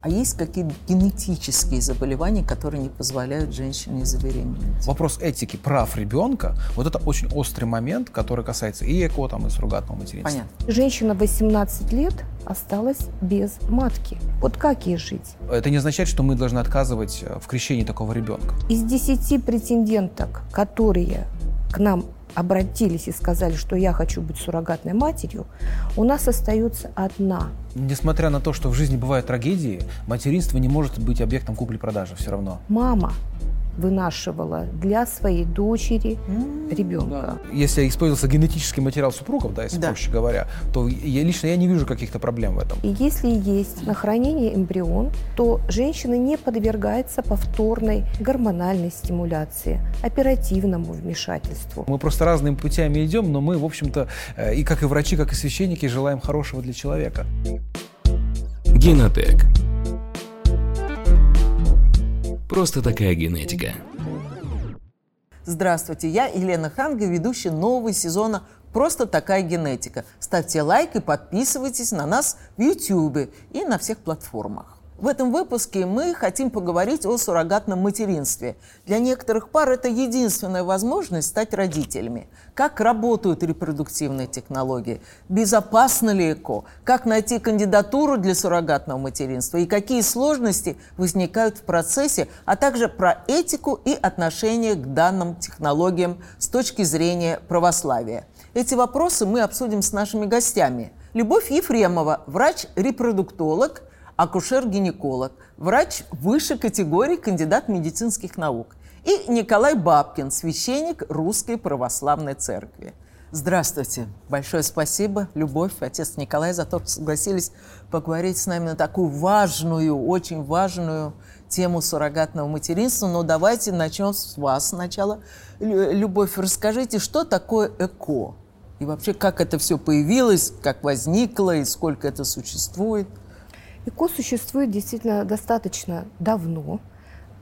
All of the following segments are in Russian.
А есть какие-то генетические заболевания, которые не позволяют женщине забеременеть? Вопрос этики прав ребенка, вот это очень острый момент, который касается и ЭКО, там, и суррогатного материнства. Понятно. Женщина 18 лет осталась без матки. Вот как ей жить? Это не означает, что мы должны отказывать э, в крещении такого ребенка. Из 10 претенденток, которые к нам обратились и сказали, что я хочу быть суррогатной матерью, у нас остается одна. Несмотря на то, что в жизни бывают трагедии, материнство не может быть объектом купли-продажи все равно. Мама вынашивала для своей дочери ребенка. Да. Если использовался генетический материал супругов, да, если да. проще говоря, то я, лично я не вижу каких-то проблем в этом. И если есть на хранение эмбрион, то женщина не подвергается повторной гормональной стимуляции, оперативному вмешательству. Мы просто разными путями идем, но мы, в общем-то, э, и как и врачи, как и священники, желаем хорошего для человека. Генотек Просто такая генетика. Здравствуйте, я Елена Ханга, ведущая нового сезона «Просто такая генетика». Ставьте лайк и подписывайтесь на нас в YouTube и на всех платформах. В этом выпуске мы хотим поговорить о суррогатном материнстве. Для некоторых пар это единственная возможность стать родителями. Как работают репродуктивные технологии? Безопасно ли ЭКО? Как найти кандидатуру для суррогатного материнства? И какие сложности возникают в процессе? А также про этику и отношение к данным технологиям с точки зрения православия. Эти вопросы мы обсудим с нашими гостями. Любовь Ефремова, врач-репродуктолог – акушер-гинеколог, врач высшей категории, кандидат медицинских наук. И Николай Бабкин, священник Русской Православной Церкви. Здравствуйте. Большое спасибо, Любовь, отец Николай, за то, что согласились поговорить с нами на такую важную, очень важную тему суррогатного материнства. Но давайте начнем с вас сначала. Любовь, расскажите, что такое ЭКО? И вообще, как это все появилось, как возникло и сколько это существует – ЭКО существует действительно достаточно давно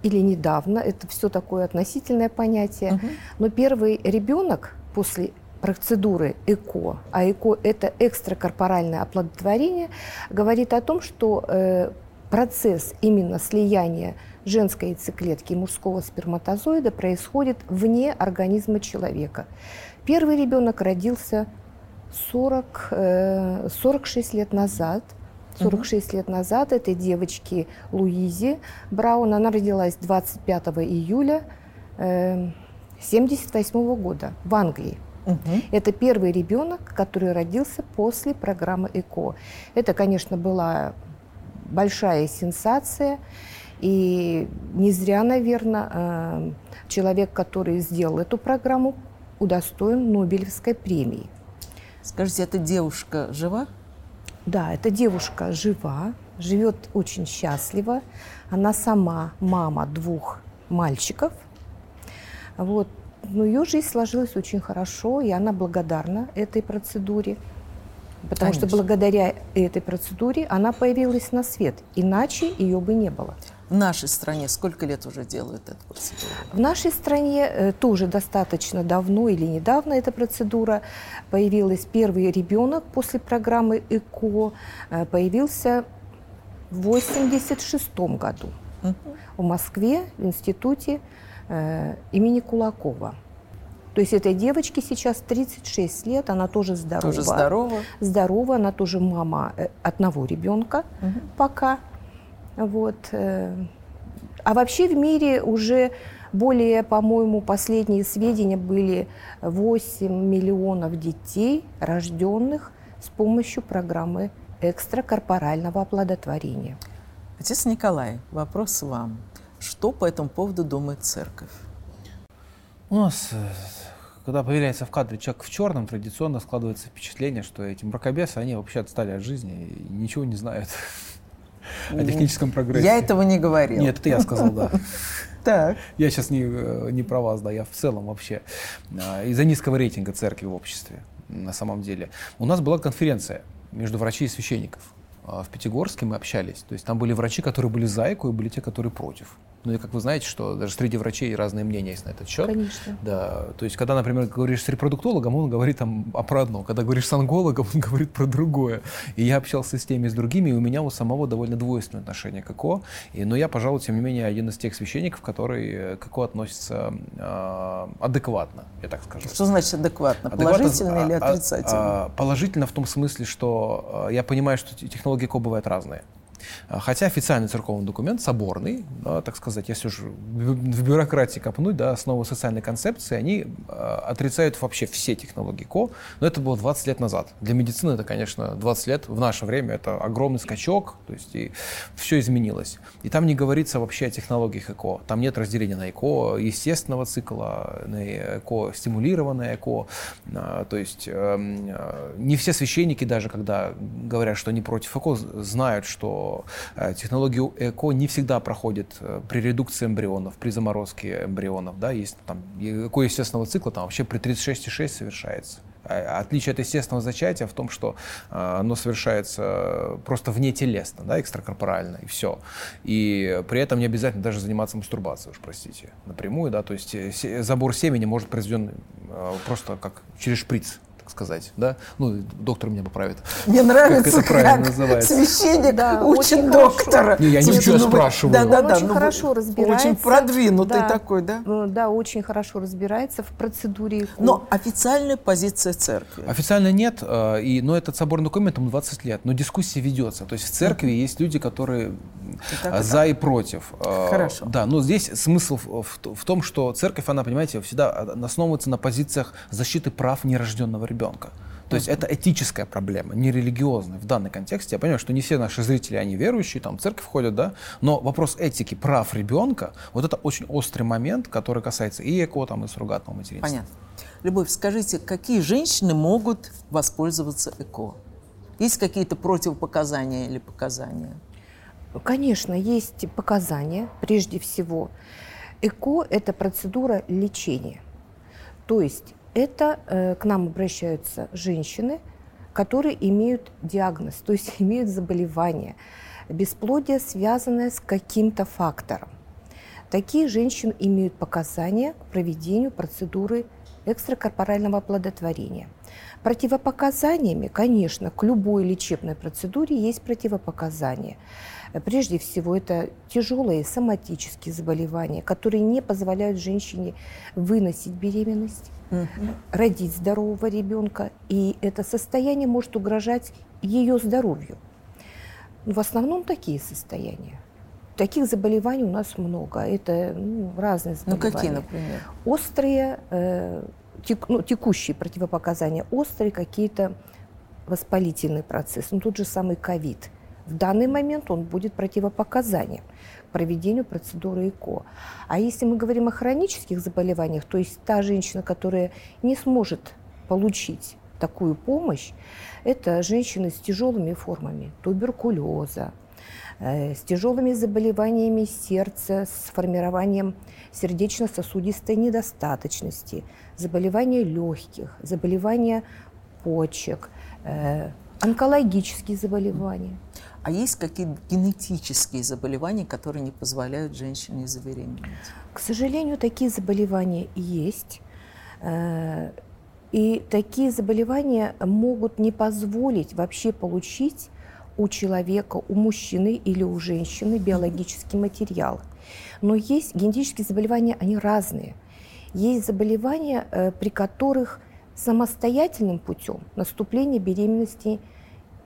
или недавно, это все такое относительное понятие, угу. но первый ребенок после процедуры ЭКО, а ЭКО – это экстракорпоральное оплодотворение, говорит о том, что э, процесс именно слияния женской яйцеклетки и мужского сперматозоида происходит вне организма человека. Первый ребенок родился 40, э, 46 лет назад – 46 угу. лет назад этой девочке Луизе Браун, она родилась 25 июля э, 78 года в Англии. Угу. Это первый ребенок, который родился после программы ЭКО. Это, конечно, была большая сенсация. И не зря, наверное, э, человек, который сделал эту программу, удостоен Нобелевской премии. Скажите, эта девушка жива? Да, эта девушка жива, живет очень счастливо. Она сама мама двух мальчиков. Вот. Но ее жизнь сложилась очень хорошо, и она благодарна этой процедуре. Потому Конечно. что благодаря этой процедуре она появилась на свет. Иначе ее бы не было. В нашей стране сколько лет уже делают эту процедуру? В нашей стране э, тоже достаточно давно или недавно эта процедура появилась. Первый ребенок после программы ЭКО э, появился в 1986 году в Москве в институте э, имени Кулакова. То есть этой девочке сейчас 36 лет, она тоже здорова. Тоже здорова. Здорова, она тоже мама одного ребенка угу. пока. Вот. Э, а вообще в мире уже более, по-моему, последние сведения были 8 миллионов детей, рожденных с помощью программы экстракорпорального оплодотворения. Отец Николай, вопрос вам. Что по этому поводу думает церковь? У нас, э, когда появляется в кадре человек в черном, традиционно складывается впечатление, что эти мракобесы, они вообще отстали от жизни и ничего не знают о техническом прогрессе. Я этого не говорил. Нет, это я сказал, да. Так. Я сейчас не, э, не про вас, да, я в целом вообще. А, из-за низкого рейтинга церкви в обществе, на самом деле. У нас была конференция между врачей и священников. А, в Пятигорске мы общались. То есть там были врачи, которые были за ЭКО, и были те, которые против. Ну и как вы знаете, что даже среди врачей разные мнения есть на этот счет. Конечно. Да, то есть когда, например, говоришь с репродуктологом, он говорит там о про одно, когда говоришь с онкологом, он говорит про другое. И я общался с теми и с другими, и у меня у самого довольно двойственное отношение к ЭКО. И, но я, пожалуй, тем не менее, один из тех священников, который к ЭКО относится э, адекватно, я так скажу. Что значит адекватно? Положительно или а, а, отрицательно? А, положительно в том смысле, что я понимаю, что технологии ЭКО бывают разные. А, хотя официальный церковный документ, соборный, да, так сказать, если уже в бюрократии копнуть, да, основы социальной концепции, они э, отрицают вообще все технологии КО, но это было 20 лет назад. Для медицины это, конечно, 20 лет, в наше время это огромный скачок, то есть и все изменилось. И там не говорится вообще о технологиях ЭКО, там нет разделения на ЭКО естественного цикла, на ЭКО стимулированное ЭКО, э, то есть э, не все священники даже, когда говорят, что они против ЭКО, знают, что Э, технологию ЭКО не всегда проходит э, при редукции эмбрионов, при заморозке эмбрионов. Да, есть там ЭКО естественного цикла там вообще при 36,6 совершается. А, отличие от естественного зачатия в том, что э, оно совершается просто вне телесно, да, экстракорпорально, и все. И при этом не обязательно даже заниматься мастурбацией, уж простите, напрямую, да, то есть забор семени может произведен просто как через шприц так сказать, да? Ну, доктор меня поправит. Мне нравится, как, это правильно как называется. священник да, учит доктора. Не, я ничего Слушайте, ну, спрашиваю. Да, да, да. Очень ну, хорошо разбирается. Очень продвинутый да, такой, да? Ну, да, очень хорошо разбирается в процедуре. Но официальная позиция церкви? Официально нет, э, и, но этот соборный документ, ему 20 лет, но дискуссия ведется. То есть в церкви mm-hmm. есть люди, которые так, за так. и против. Э, хорошо. Да, но здесь смысл в, в, в том, что церковь, она, понимаете, всегда основывается на позициях защиты прав нерожденного ребенка ребенка. То есть это этическая проблема, не религиозная в данном контексте. Я понимаю, что не все наши зрители, они верующие, там в церковь ходят, да, но вопрос этики, прав ребенка, вот это очень острый момент, который касается и эко, там, и суррогатного материнства. Понятно. Любовь, скажите, какие женщины могут воспользоваться ЭКО? Есть какие-то противопоказания или показания? Конечно, есть показания. Прежде всего, ЭКО – это процедура лечения. То есть это э, к нам обращаются женщины, которые имеют диагноз, то есть имеют заболевание, бесплодие, связанное с каким-то фактором. Такие женщины имеют показания к проведению процедуры экстракорпорального оплодотворения. Противопоказаниями, конечно, к любой лечебной процедуре есть противопоказания. Прежде всего, это тяжелые соматические заболевания, которые не позволяют женщине выносить беременность, угу. родить здорового ребенка. И это состояние может угрожать ее здоровью. В основном такие состояния. Таких заболеваний у нас много. Это ну, разные заболевания. Ну какие, например? Острые, э, тек, ну, текущие противопоказания, острые какие-то воспалительный процесс. Ну, тот же самый ковид. В данный момент он будет противопоказанием к проведению процедуры ЭКО. А если мы говорим о хронических заболеваниях, то есть та женщина, которая не сможет получить такую помощь, это женщины с тяжелыми формами туберкулеза, с тяжелыми заболеваниями сердца, с формированием сердечно-сосудистой недостаточности, заболевания легких, заболевания почек, э, онкологические заболевания. А есть какие-то генетические заболевания, которые не позволяют женщине забеременеть? К сожалению, такие заболевания есть. Э, и такие заболевания могут не позволить вообще получить у человека, у мужчины или у женщины биологический материал. Но есть генетические заболевания, они разные. Есть заболевания, э, при которых самостоятельным путем наступление беременности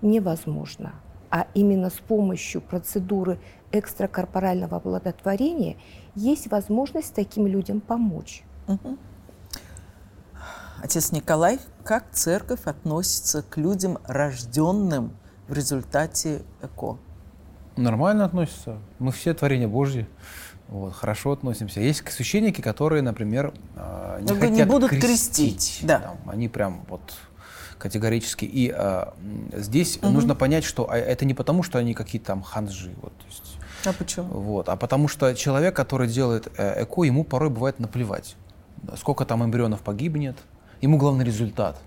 невозможно а именно с помощью процедуры экстракорпорального оплодотворения есть возможность таким людям помочь. Отец Николай, как церковь относится к людям, рожденным в результате ЭКО? Нормально относится. Мы все творения Божьи. Вот, хорошо относимся. Есть священники, которые, например, а, не Но хотят не будут крестить. крестить. Да. Там, они прям вот категорически. И а, здесь угу. нужно понять, что а, это не потому, что они какие-то там ханжи. Вот, то есть, а почему? Вот, а потому что человек, который делает э, эко, ему порой бывает наплевать. Сколько там эмбрионов погибнет, ему главный результат.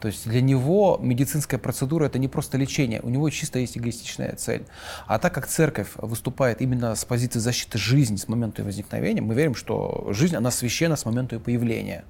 То есть для него медицинская процедура это не просто лечение, у него чисто есть эгоистичная цель. А так как церковь выступает именно с позиции защиты жизни с момента ее возникновения, мы верим, что жизнь, она священна с момента ее появления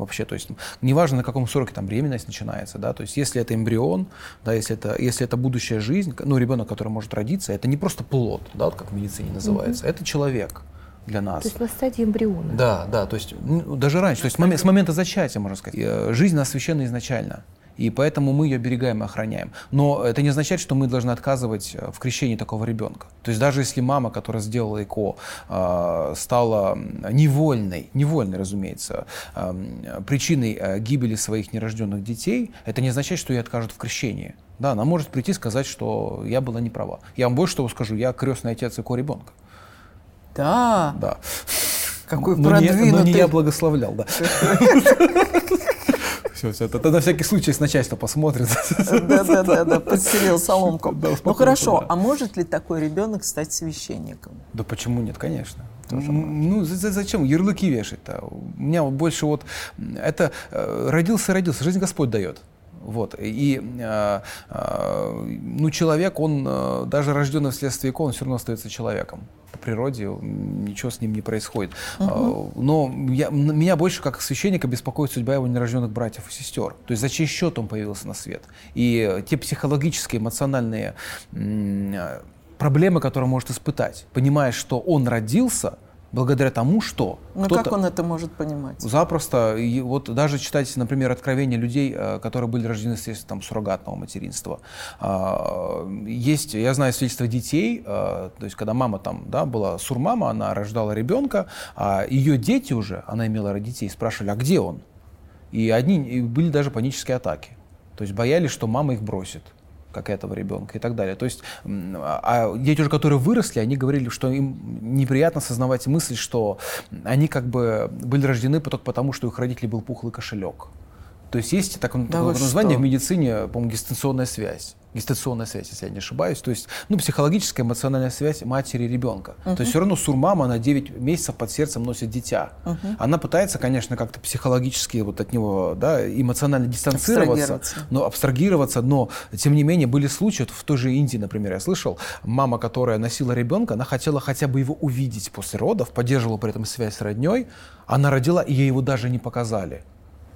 вообще, то есть неважно на каком сроке там беременность начинается, да, то есть если это эмбрион, да, если это, если это будущая жизнь, ну, ребенок, который может родиться, это не просто плод, да, вот как в медицине называется, mm-hmm. это человек для нас. То есть на стадии эмбриона. Да, да, то есть ну, даже раньше, то есть с момента, с момента зачатия, можно сказать. Э, жизнь нас священна изначально. И поэтому мы ее берегаем и охраняем. Но это не означает, что мы должны отказывать э, в крещении такого ребенка. То есть даже если мама, которая сделала ЭКО, э, стала невольной, невольной, разумеется, причиной гибели своих нерожденных детей, это не означает, что ей откажут в крещении. Да, она может прийти и сказать, что я была не права. Я вам больше того скажу, я крестный отец ЭКО ребенка. Да. Да. Какой но продвинутый. Не, но не я благословлял, да. Все, все, это на всякий случай с начальства посмотрит. Да, да, да, да, подселил соломку. Ну хорошо, а может ли такой ребенок стать священником? Да почему нет, конечно. Ну, зачем ярлыки вешать-то? У меня больше вот это э, родился, родился, жизнь Господь дает. Вот. И э, э, ну, человек, он э, даже рожденный вследствие икон, он все равно остается человеком. По природе ничего с ним не происходит. Угу. Но я, меня больше как священника беспокоит судьба его нерожденных братьев и сестер. То есть за чей счет он появился на свет. И те психологические, эмоциональные проблемы, которые он может испытать, понимая, что он родился – благодаря тому, что... Ну как он это может понимать? Запросто. И вот даже читать, например, откровения людей, э, которые были рождены с там, суррогатного материнства. А, есть, я знаю свидетельства детей, э, то есть когда мама там да, была сурмама, она рождала ребенка, а ее дети уже, она имела детей, спрашивали, а где он? И одни, и были даже панические атаки. То есть боялись, что мама их бросит как этого ребенка и так далее. То есть, а, дети уже, которые выросли, они говорили, что им неприятно осознавать мысль, что они как бы были рождены только потому, что их родителей был пухлый кошелек. То есть есть так, да такое название в медицине, по-моему, гестационная связь гестационная связь, если я не ошибаюсь, то есть ну, психологическая, эмоциональная связь матери и ребенка. Uh-huh. То есть все равно сурмама, она 9 месяцев под сердцем носит дитя. Uh-huh. Она пытается, конечно, как-то психологически вот от него да, эмоционально дистанцироваться, абстрагироваться. но абстрагироваться, но тем не менее были случаи, вот в той же Индии, например, я слышал, мама, которая носила ребенка, она хотела хотя бы его увидеть после родов, поддерживала при этом связь с родней, она родила, и ей его даже не показали.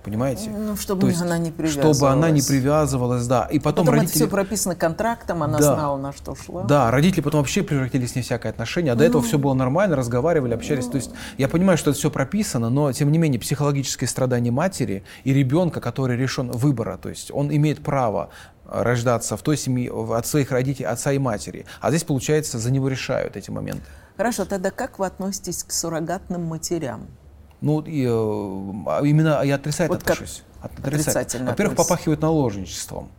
Понимаете? Ну, чтобы То есть, она не привязывалась. Чтобы она не привязывалась, да. И потом, потом родители... это все прописано контрактом, она да. знала, на что шла. Да, родители потом вообще превратились в не всякое отношение, а до ну. этого все было нормально, разговаривали, общались. Ну. То есть я понимаю, что это все прописано, но тем не менее психологическое страдание матери и ребенка, который решен выбора, то есть он имеет право рождаться в той семье, от своих родителей, отца и матери. А здесь, получается, за него решают эти моменты. Хорошо, тогда как вы относитесь к суррогатным матерям? Ну, и, э, именно я отрицательно вот отношусь. Отрицательно. Во-первых, попахивает наложничеством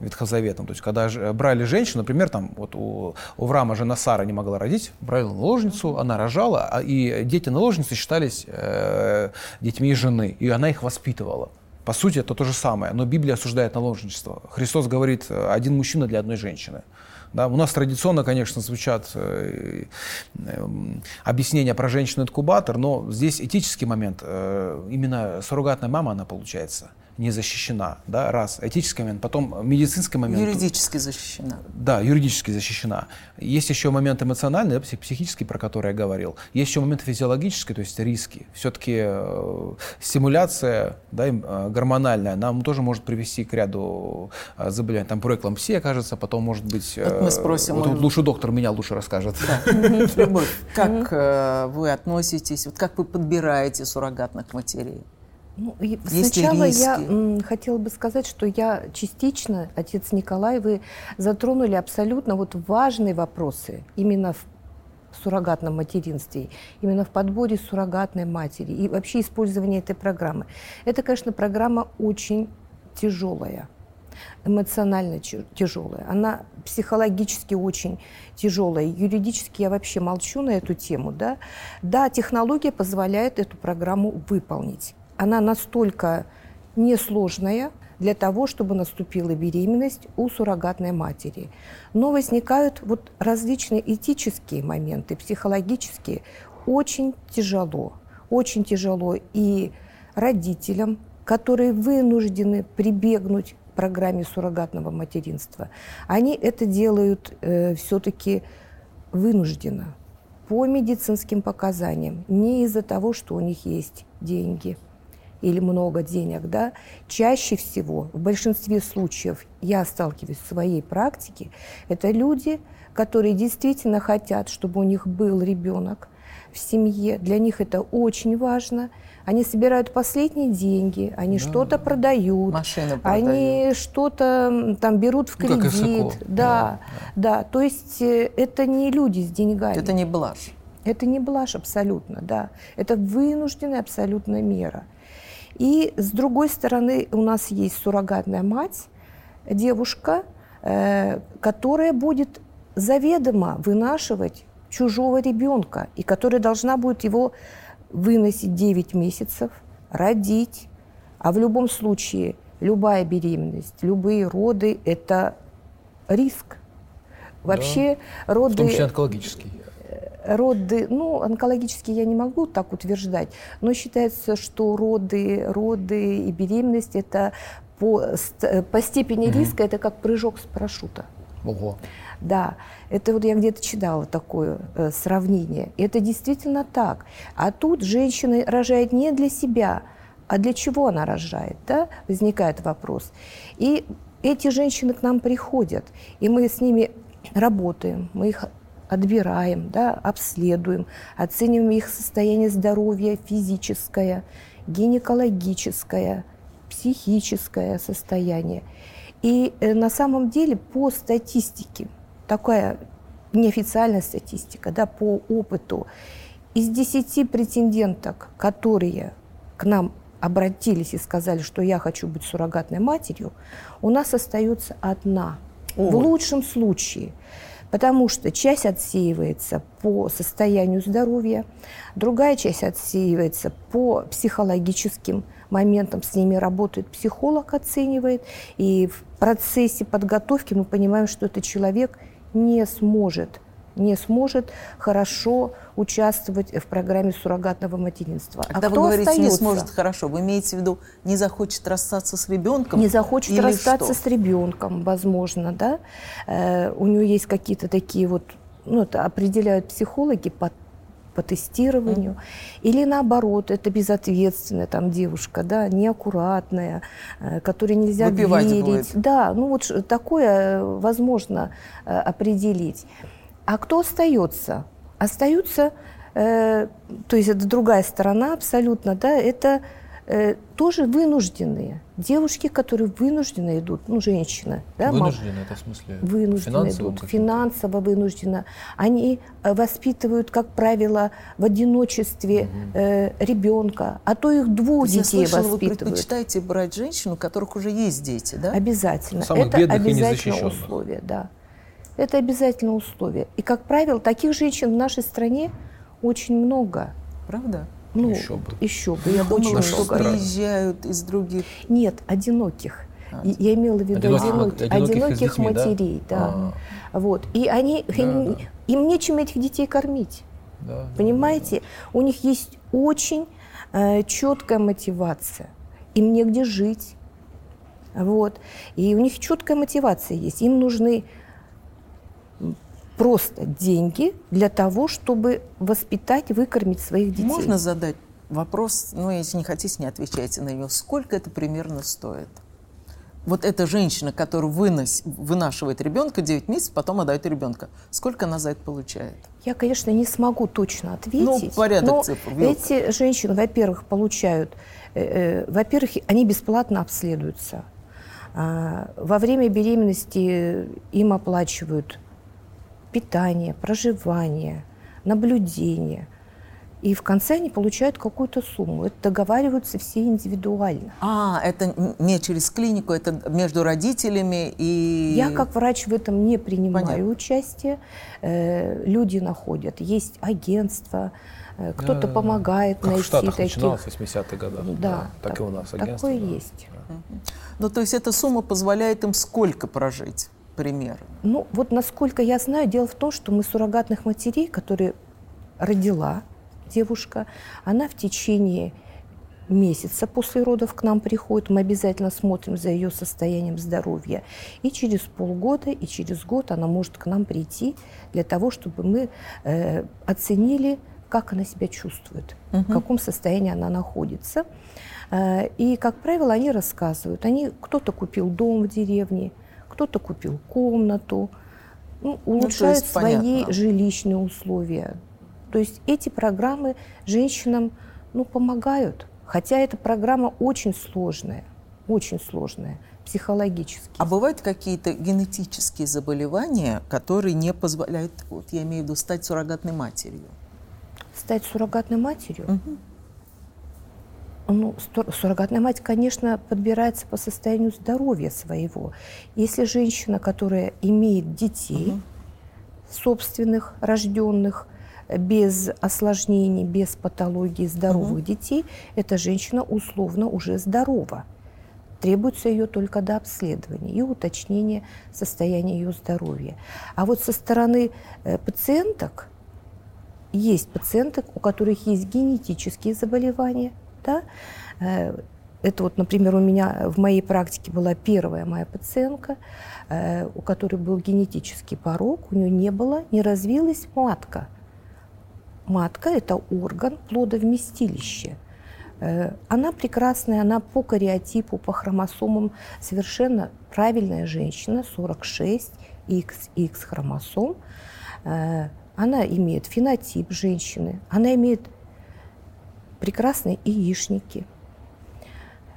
ветхозаветом. То есть, когда брали женщину, например, там, вот у, у Врама жена Сара не могла родить, брали наложницу, она рожала, а, и дети наложницы считались э, детьми жены, и она их воспитывала. По сути, это то же самое, но Библия осуждает наложничество. Христос говорит, э, один мужчина для одной женщины. Да, у нас традиционно, конечно, звучат э, э, объяснения про женщину-инкубатор, но здесь этический момент. Э, именно суррогатная мама, она получается не защищена, да, раз, этический момент, потом медицинский момент. Юридически защищена. Да, юридически защищена. Есть еще момент эмоциональный, да, психический, про который я говорил. Есть еще момент физиологический, то есть риски. Все-таки э, стимуляция да, э, гормональная нам тоже может привести к ряду э, заболеваний. Там проэклампсия, кажется, потом может быть... Э, вот мы спросим. Вот, вот лучше доктор меня лучше расскажет. Любовь, как э, вы относитесь, вот как вы подбираете суррогатных матерей? Ну, сначала я м, хотела бы сказать, что я частично, отец Николай, вы затронули абсолютно вот важные вопросы именно в суррогатном материнстве, именно в подборе суррогатной матери и вообще использование этой программы. Это, конечно, программа очень тяжелая, эмоционально тяжелая, она психологически очень тяжелая, юридически я вообще молчу на эту тему. Да, да технология позволяет эту программу выполнить она настолько несложная для того, чтобы наступила беременность у суррогатной матери. Но возникают вот различные этические моменты, психологические. Очень тяжело, очень тяжело и родителям, которые вынуждены прибегнуть к программе суррогатного материнства, они это делают э, все-таки вынужденно, по медицинским показаниям, не из-за того, что у них есть деньги или много денег, да, чаще всего, в большинстве случаев, я сталкиваюсь в своей практике, это люди, которые действительно хотят, чтобы у них был ребенок в семье, для них это очень важно. Они собирают последние деньги, они да. что-то продают, Машины продают. они что-то там берут в кредит. Ну, да, да, да. То есть э, это не люди с деньгами. Это не блажь. Это не блажь абсолютно, да. Это вынужденная абсолютно мера. И с другой стороны у нас есть суррогатная мать, девушка, э, которая будет заведомо вынашивать чужого ребенка, и которая должна будет его выносить 9 месяцев, родить. А в любом случае любая беременность, любые роды – это риск. Вообще да. роды... В том числе онкологический. Роды, ну, онкологические я не могу так утверждать, но считается, что роды, роды и беременность – это по, по степени угу. риска это как прыжок с парашюта. Ого. Да, это вот я где-то читала такое э, сравнение. И это действительно так. А тут женщина рожает не для себя, а для чего она рожает, да? Возникает вопрос. И эти женщины к нам приходят, и мы с ними работаем, мы их отбираем, да, обследуем, оцениваем их состояние здоровья физическое, гинекологическое, психическое состояние. И э, на самом деле по статистике – такая неофициальная статистика, да, по опыту, из 10 претенденток, которые к нам обратились и сказали, что я хочу быть суррогатной матерью, у нас остается одна. Ой. В лучшем случае. Потому что часть отсеивается по состоянию здоровья, другая часть отсеивается по психологическим моментам. С ними работает психолог, оценивает. И в процессе подготовки мы понимаем, что это человек – не сможет не сможет хорошо участвовать в программе суррогатного материнства. А когда а вы говорите остается? не сможет хорошо, вы имеете в виду не захочет расстаться с ребенком? Не захочет или расстаться что? с ребенком, возможно, да. Э, у нее есть какие-то такие вот, ну это определяют психологи по по тестированию, mm-hmm. или наоборот, это безответственная там девушка, да, неаккуратная, э, которой нельзя Выпивать верить. Будет. Да, ну вот такое возможно э, определить. А кто остается? Остаются, э, то есть это другая сторона абсолютно, да, это э, тоже вынужденные. Девушки, которые вынуждены идут, ну, женщины. Да, вынуждены, мам, это в смысле? Вынуждены идут, финансово вынуждены. Они э, воспитывают, как правило, в одиночестве угу. э, ребенка, а то их двух то детей я слышала, воспитывают. Вы предпочитаете брать женщин, у которых уже есть дети, да? Обязательно. Самых это обязательно условие, да. Это обязательно условие. И, как правило, таких женщин в нашей стране очень много. Правда? Ну, еще бы. Еще бы. Я очень думала, что приезжают из других. Нет, одиноких. А, Я имела в виду Одиноких- одиноких, одиноких детьми, да? матерей, да. А, Вот. И они, Да, им, да. им нечем этих детей кормить. да, да, Понимаете? У них есть очень э, четкая мотивация. Им негде жить. Вот. И у них четкая мотивация есть. Им нужны просто деньги для того, чтобы воспитать, выкормить своих детей. Можно задать вопрос, ну, если не хотите, не отвечайте на него. Сколько это примерно стоит? Вот эта женщина, которая вынос, вынашивает ребенка 9 месяцев, потом отдает ребенка. Сколько она за это получает? Я, конечно, не смогу точно ответить. Ну, порядок но цифр, вилка. эти женщины, во-первых, получают, э, э, во-первых, они бесплатно обследуются. А, во время беременности им оплачивают питание, проживание, наблюдение. И в конце они получают какую-то сумму. Это договариваются все индивидуально. А, это не через клинику, это между родителями и... Я как врач в этом не принимаю Понятно. участие. Э, люди находят. Есть агентство, э, кто-то Да. помогает Как в найти Штатах таких. начиналось в 80-х годах. Да, так, и у нас агентство. Такое да. есть. Ну, то есть эта сумма позволяет им сколько прожить? Примерно. Ну, вот насколько я знаю, дело в том, что мы суррогатных матерей, которые родила девушка, она в течение месяца после родов к нам приходит, мы обязательно смотрим за ее состоянием здоровья. И через полгода, и через год она может к нам прийти для того, чтобы мы э, оценили, как она себя чувствует, угу. в каком состоянии она находится. Э, и, как правило, они рассказывают. Они, кто-то купил дом в деревне, кто-то купил комнату, ну, улучшают ну, свои понятно. жилищные условия. То есть эти программы женщинам ну, помогают. Хотя эта программа очень сложная, очень сложная психологически. А бывают какие-то генетические заболевания, которые не позволяют, вот я имею в виду, стать суррогатной матерью? Стать суррогатной матерью? Угу. Ну, суррогатная мать, конечно, подбирается по состоянию здоровья своего. Если женщина, которая имеет детей, угу. собственных, рожденных, без осложнений, без патологии здоровых угу. детей, эта женщина условно уже здорова. Требуется ее только до обследования и уточнения состояния ее здоровья. А вот со стороны э, пациенток есть пациенты, у которых есть генетические заболевания. Да? Э, это вот, например, у меня в моей практике была первая моя пациентка, э, у которой был генетический порог, у нее не было, не развилась матка – матка – это орган плодовместилища. Э, она прекрасная, она по кариотипу, по хромосомам совершенно правильная женщина, 46 XX хромосом. Она имеет фенотип женщины, она имеет прекрасные яичники,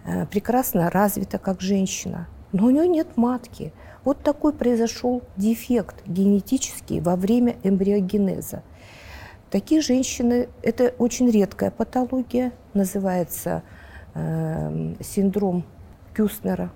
э, прекрасно развита как женщина, но у нее нет матки. Вот такой произошел дефект генетический во время эмбриогенеза – Такие женщины, это очень редкая патология, называется э, синдром Кюснера.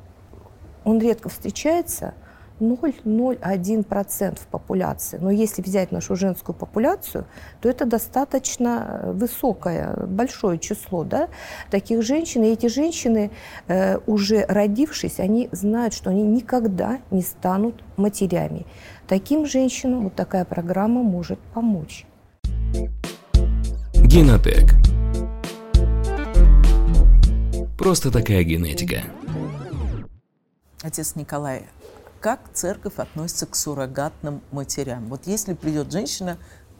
Он редко встречается, 0,01% в популяции. Но если взять нашу женскую популяцию, то это достаточно высокое, большое число да, таких женщин. И эти женщины, э, уже родившись, они знают, что они никогда не станут матерями. Таким женщинам вот такая программа может помочь. Генотек. Просто такая генетика. Отец Николай, как церковь относится к суррогатным матерям? Вот если придет женщина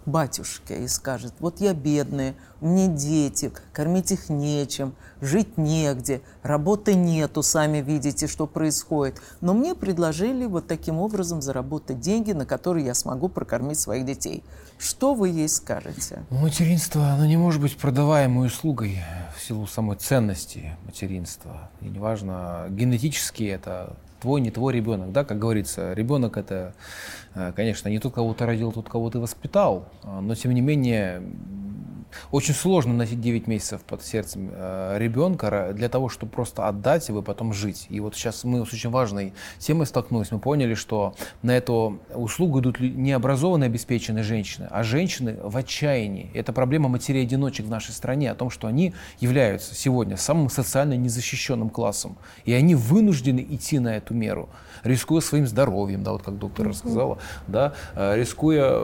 батюшке и скажет, вот я бедная, у меня дети, кормить их нечем, жить негде, работы нету, сами видите, что происходит. Но мне предложили вот таким образом заработать деньги, на которые я смогу прокормить своих детей. Что вы ей скажете? Материнство, оно не может быть продаваемой услугой в силу самой ценности материнства. И неважно, генетически это твой, не твой ребенок, да, как говорится, ребенок это, э, конечно, не тот, кого ты родил, тот, кого ты воспитал, а, но тем не менее очень сложно носить 9 месяцев под сердцем э, ребенка для того, чтобы просто отдать его и потом жить. И вот сейчас мы с очень важной темой столкнулись. Мы поняли, что на эту услугу идут необразованные, обеспеченные женщины, а женщины в отчаянии. Это проблема матерей-одиночек в нашей стране, о том, что они являются сегодня самым социально незащищенным классом. И они вынуждены идти на эту меру рискуя своим здоровьем, да, вот как доктор рассказала, да, э, рискуя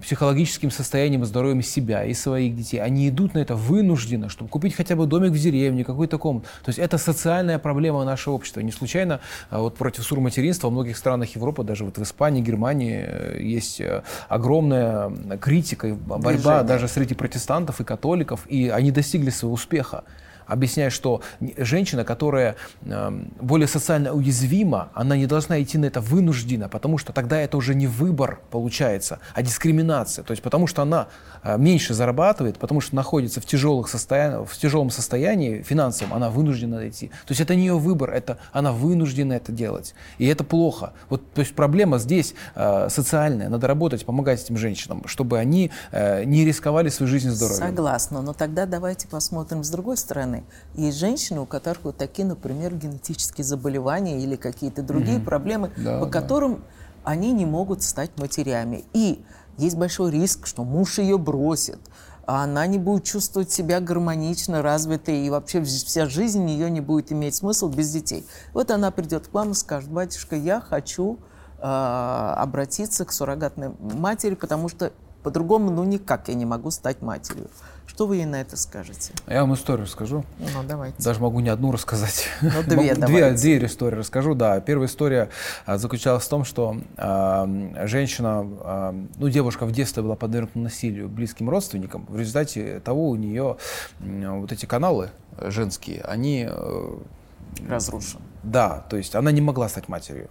психологическим состоянием и здоровьем себя и своих детей. Они идут на это вынужденно, чтобы купить хотя бы домик в деревне, какой-то комнат. То есть это социальная проблема нашего общества. Не случайно э, вот против сурматеринства во многих странах Европы, даже вот в Испании, Германии э, есть огромная критика, борьба Движение. даже среди протестантов и католиков, и они достигли своего успеха объясняя, что женщина, которая эм, более социально уязвима, она не должна идти на это вынужденно, потому что тогда это уже не выбор получается, а дискриминация. То есть потому что она э, меньше зарабатывает, потому что находится в, тяжелых состояниях, в тяжелом состоянии финансовом, она вынуждена идти. То есть это не ее выбор, это она вынуждена это делать. И это плохо. Вот, то есть проблема здесь э, социальная. Надо работать, помогать этим женщинам, чтобы они э, не рисковали свою жизнь и здоровье. Согласна. Но тогда давайте посмотрим с другой стороны. Есть женщины, у которых вот такие, например, генетические заболевания или какие-то другие mm-hmm. проблемы, да, по да. которым они не могут стать матерями. И есть большой риск, что муж ее бросит, а она не будет чувствовать себя гармонично, развитой, и вообще вся жизнь ее не будет иметь смысл без детей. Вот она придет к вам и скажет, батюшка, я хочу э, обратиться к суррогатной матери, потому что По-другому, ну никак я не могу стать матерью. Что вы ей на это скажете? Я вам историю расскажу. Ну, давайте. Даже могу не одну рассказать. Ну, две Могу- две, две истории расскажу. Да, первая история а, заключалась в том, что а, женщина, а, ну, девушка в детстве была подвергнута насилию близким родственникам. В результате того у нее м, вот эти каналы женские, они э, Разрушен. да, то есть она не могла стать матерью.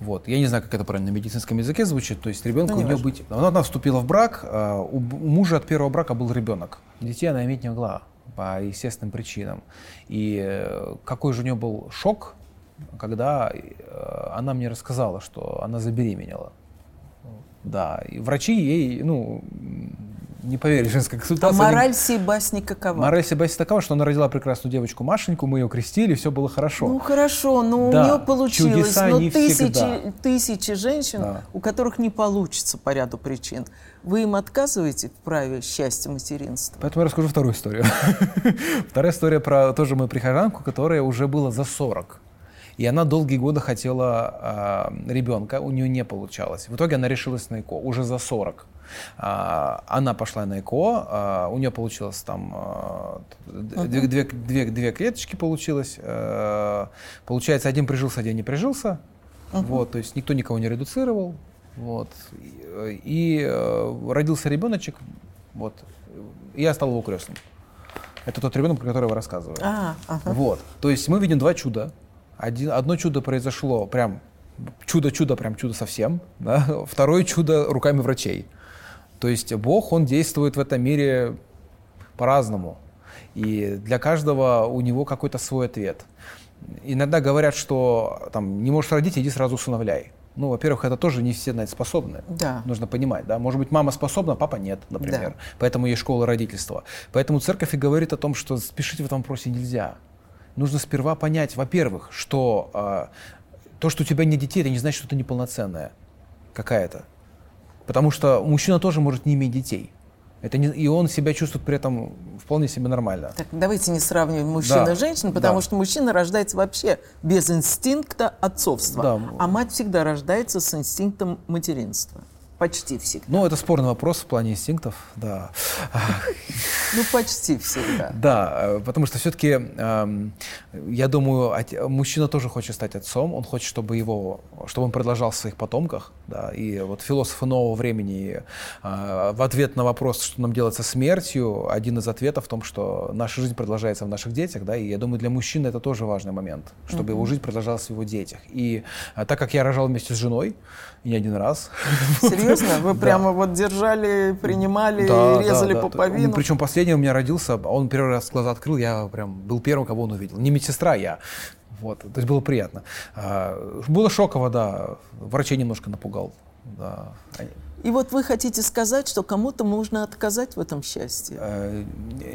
Вот. Я не знаю, как это правильно на медицинском языке звучит. То есть ребенку Ну, у нее быть... Она, она вступила в брак, у, б- у мужа от первого брака был ребенок. Детей она иметь не могла по естественным причинам. И э, какой же у нее был шок, когда э, она мне рассказала, что она забеременела. Да, и врачи ей, ну, не поверили женской А консультации. они- мораль всей басни какова? Мораль Себастьяна такова, что она родила прекрасную девочку Машеньку, мы ее крестили, все было хорошо. Ну хорошо, но Да, у нее получилось. чудеса Но не тысячи, всегда. тысячи женщин, Да. у которых не получится по ряду причин. Вы им отказываете в праве счастья материнства? Поэтому я расскажу вторую историю. Вторая история про тоже мою прихожанку, которая уже было за 40. И она долгие годы хотела а, ребенка, у нее не получалось. В итоге она решилась на ЭКО уже за 40. А, она пошла на ЭКО, а, у нее получилось там а, две, две, две, две клеточки получилось. получается, один прижился, один не прижился. Вот, то есть никто никого не редуцировал. Вот. И, и, э, родился ребеночек, вот, и я стал его крестным. Это тот ребенок, про который вы рассказывали. А, ага. Вот. То есть мы видим два чуда. Один, одно чудо произошло прям чудо-чудо, прям чудо совсем. Да? Второе чудо руками врачей. То есть Бог, Он действует в этом мире по-разному. И для каждого у него какой-то свой ответ. Иногда говорят, что там, не можешь родить, иди сразу усыновляй. Ну, во-первых, это тоже не все на это способны. Да. Нужно понимать, да. Может быть, мама способна, папа нет, например. Да. Поэтому есть школа родительства. Поэтому церковь и говорит о том, что спешить в этом вопросе нельзя. Нужно сперва понять, во-первых, что а, то, что у тебя нет детей, это не значит, что ты неполноценная какая-то. Потому что мужчина тоже может не иметь детей. Это не, и он себя чувствует при этом вполне себе нормально. Так, давайте не сравнивать мужчин Да, и женщин, потому да. что мужчина рождается вообще без инстинкта отцовства, Да. а мать всегда рождается с инстинктом материнства. Почти всегда. Ну, это спорный вопрос в плане инстинктов, да. Ну, почти всегда. Да, э, потому что все-таки, я думаю, мужчина тоже хочет стать отцом, он хочет, чтобы его, чтобы он продолжал в своих потомках, да, и вот философы нового времени э, в ответ на вопрос, что нам делать со смертью, один из ответов в том, что наша жизнь продолжается в наших детях, да, и я думаю, для мужчины это тоже важный момент, чтобы его жизнь продолжалась в его детях. И э, так как я рожал вместе с женой, не один раз, Серьезно? Вы прямо вот держали, принимали, резали пуповину? Причем последний у меня родился, он первый раз глаза открыл, я прям был первым, кого он увидел. Не медсестра, я. Вот, то есть было приятно. А, было шоково, да. Врачей немножко напугал. Да. И вот вы хотите сказать, что кому-то можно отказать в этом счастье? э,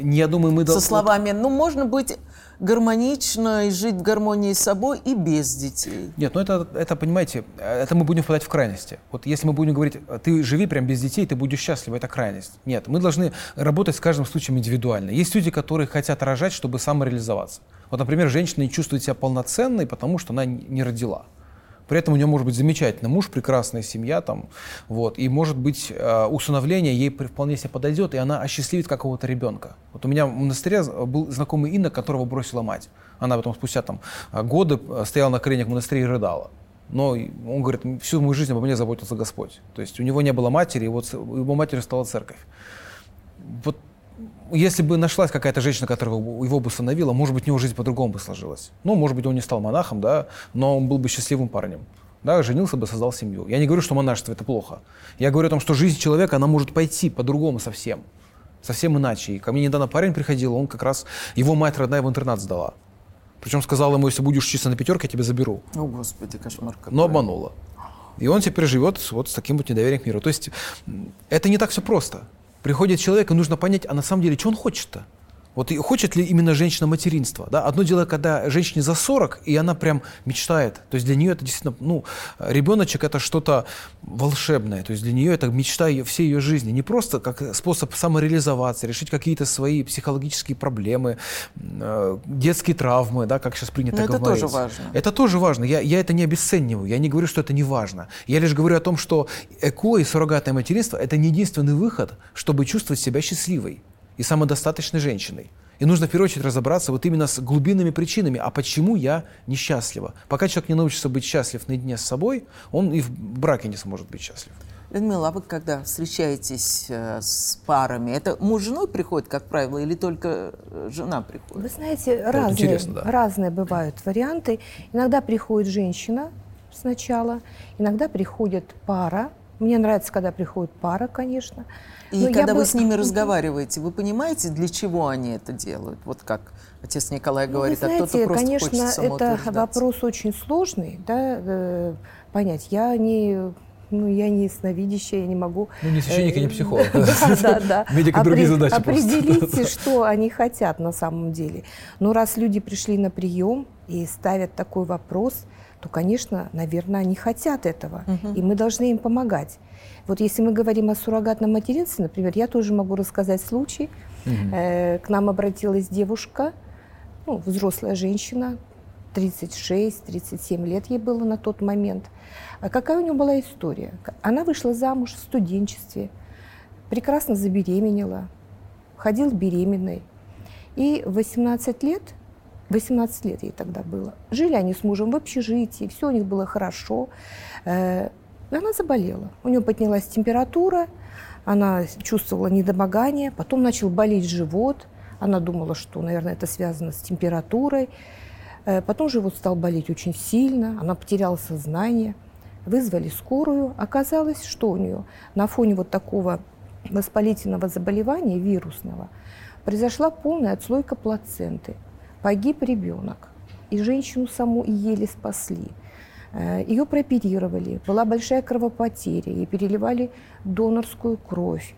не, я думаю, мы Со словами, ну, можно быть гармонично и жить в гармонии с собой и без детей. Нет, ну это, это, понимаете, это мы будем впадать в крайности. Вот если мы будем говорить, ты живи прям без детей, ты будешь счастлив, это крайность. Нет, мы должны работать с каждым случаем индивидуально. Есть люди, которые хотят рожать, чтобы самореализоваться. Вот, например, женщина не чувствует себя полноценной, потому что она не родила. При этом у нее может быть замечательный муж, прекрасная семья, там, вот, и может быть э, усыновление ей вполне себе подойдет, и она осчастливит какого-то ребенка. Вот у меня в монастыре был знакомый Инна, которого бросила мать. Она потом спустя там э, годы э, стояла на коленях в монастыре и рыдала. Но он говорит, всю мою жизнь обо мне заботился Господь. То есть у него не было матери, и вот его матерью стала церковь. Вот если бы нашлась какая-то женщина, которая его бы установила, может быть, у него жизнь по-другому бы сложилась. Ну, может быть, он не стал монахом, да, но он был бы счастливым парнем. Да, женился бы, создал семью. Я не говорю, что монашество это плохо. Я говорю о том, что жизнь человека, она может пойти по-другому совсем. Совсем иначе. И ко мне недавно парень приходил, он как раз, его мать родная в интернат сдала. Причем сказала ему, если будешь учиться на пятерке, я тебя заберу. О, Господи, кошмар какой. Но обманула. И он теперь живет вот с таким вот недоверием к миру. То есть это не так все просто. Приходит человек, и нужно понять, а на самом деле, что он хочет-то? Вот и хочет ли именно женщина материнства? Да? Одно дело, когда женщине за 40, и она прям мечтает. То есть для нее это действительно, ну, ребеночек это что-то волшебное. То есть для нее это мечта ее, всей ее жизни. Не просто как способ самореализоваться, решить какие-то свои психологические проблемы, э, детские травмы, да, как сейчас принято Но говорить. это тоже важно. Это тоже важно. Я, я это не обесцениваю. Я не говорю, что это не важно. Я лишь говорю о том, что ЭКО и суррогатное материнство – это не единственный выход, чтобы чувствовать себя счастливой и самодостаточной женщиной. И нужно в первую очередь разобраться вот именно с глубинными причинами, а почему я несчастлива. Пока человек не научится быть счастлив наедине с собой, он и в браке не сможет быть счастлив. Людмила, а вы когда встречаетесь э, с парами, это муж с женой приходит, как правило, или только э, жена приходит? Вы знаете, разные, интересно, да. разные бывают варианты. Иногда приходит женщина сначала, иногда приходит пара. Мне нравится, когда приходит пара, конечно. И Но когда вы бы- с ними разговариваете, вы понимаете, для чего они это делают? Вот как отец Николай Ну, говорит, Вы а кто-то знаете, просто конечно, хочет это вопрос очень сложный, да, э, понять. Я не, ну, я не ясновидящая, я не могу... Ну, не священник и не э, психолог. Да, да, да. Медика другие задачи. Определите, что они хотят на самом деле. Но раз люди пришли на прием и ставят такой вопрос, то, конечно, наверное, они хотят этого. И мы должны им помогать. Вот если мы говорим о суррогатном материнстве, например, я тоже могу рассказать случай. Э, К нам обратилась девушка, ну, взрослая женщина, 36-37 лет ей было на тот момент. А какая у нее была история? Она вышла замуж в студенчестве, прекрасно забеременела, ходила беременной. И в 18 лет, 18 лет ей тогда было, жили они с мужем в общежитии, все у них было хорошо. Э, и она заболела. У нее поднялась температура, она чувствовала недомогание, потом начал болеть живот. Она думала, что, наверное, это связано с температурой. Э, Потом живот стал болеть очень сильно, она потеряла сознание. Вызвали скорую. Оказалось, что у нее на фоне вот такого воспалительного заболевания вирусного произошла полная отслойка плаценты. Погиб ребенок. И женщину саму и еле спасли. Э, Ее прооперировали, была большая кровопотеря, ей переливали донорскую кровь.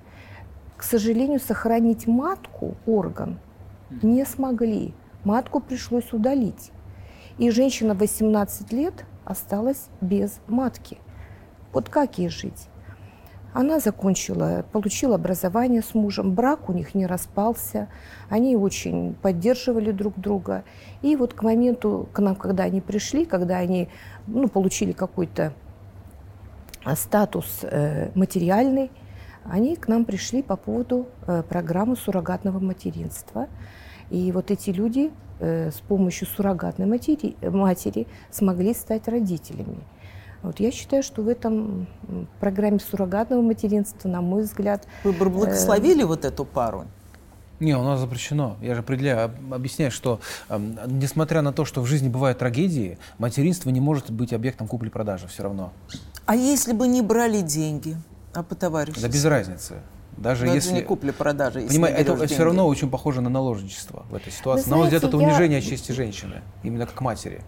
К сожалению, сохранить матку, орган, не смогли. Матку пришлось удалить. И женщина 18 лет осталась без матки. Вот как ей жить? Она закончила, получила образование с мужем, брак у них не распался, они очень поддерживали друг друга. И вот к моменту, к нам, когда они пришли, когда они ну, получили какой-то а, статус э, материальный, они к нам пришли по поводу э, программы суррогатного материнства. И вот эти люди э, с помощью суррогатной матери, матери смогли стать родителями. Вот я считаю, что в этом программе суррогатного материнства, на мой взгляд, Вы бы благословили вот эту пару? Не, у нас запрещено. Я же определяю, об- объясняю, что эм, несмотря на то, что в жизни бывают трагедии, материнство не может быть объектом купли-продажи все равно. А если бы не брали деньги, а по товарищу? Да без разницы. Даже Но если... это не купли-продажи, Понимаете, это берешь все деньги. равно очень похоже на наложничество в этой ситуации. На мой взгляд, знаете, это я- унижение чести женщины, именно как матери.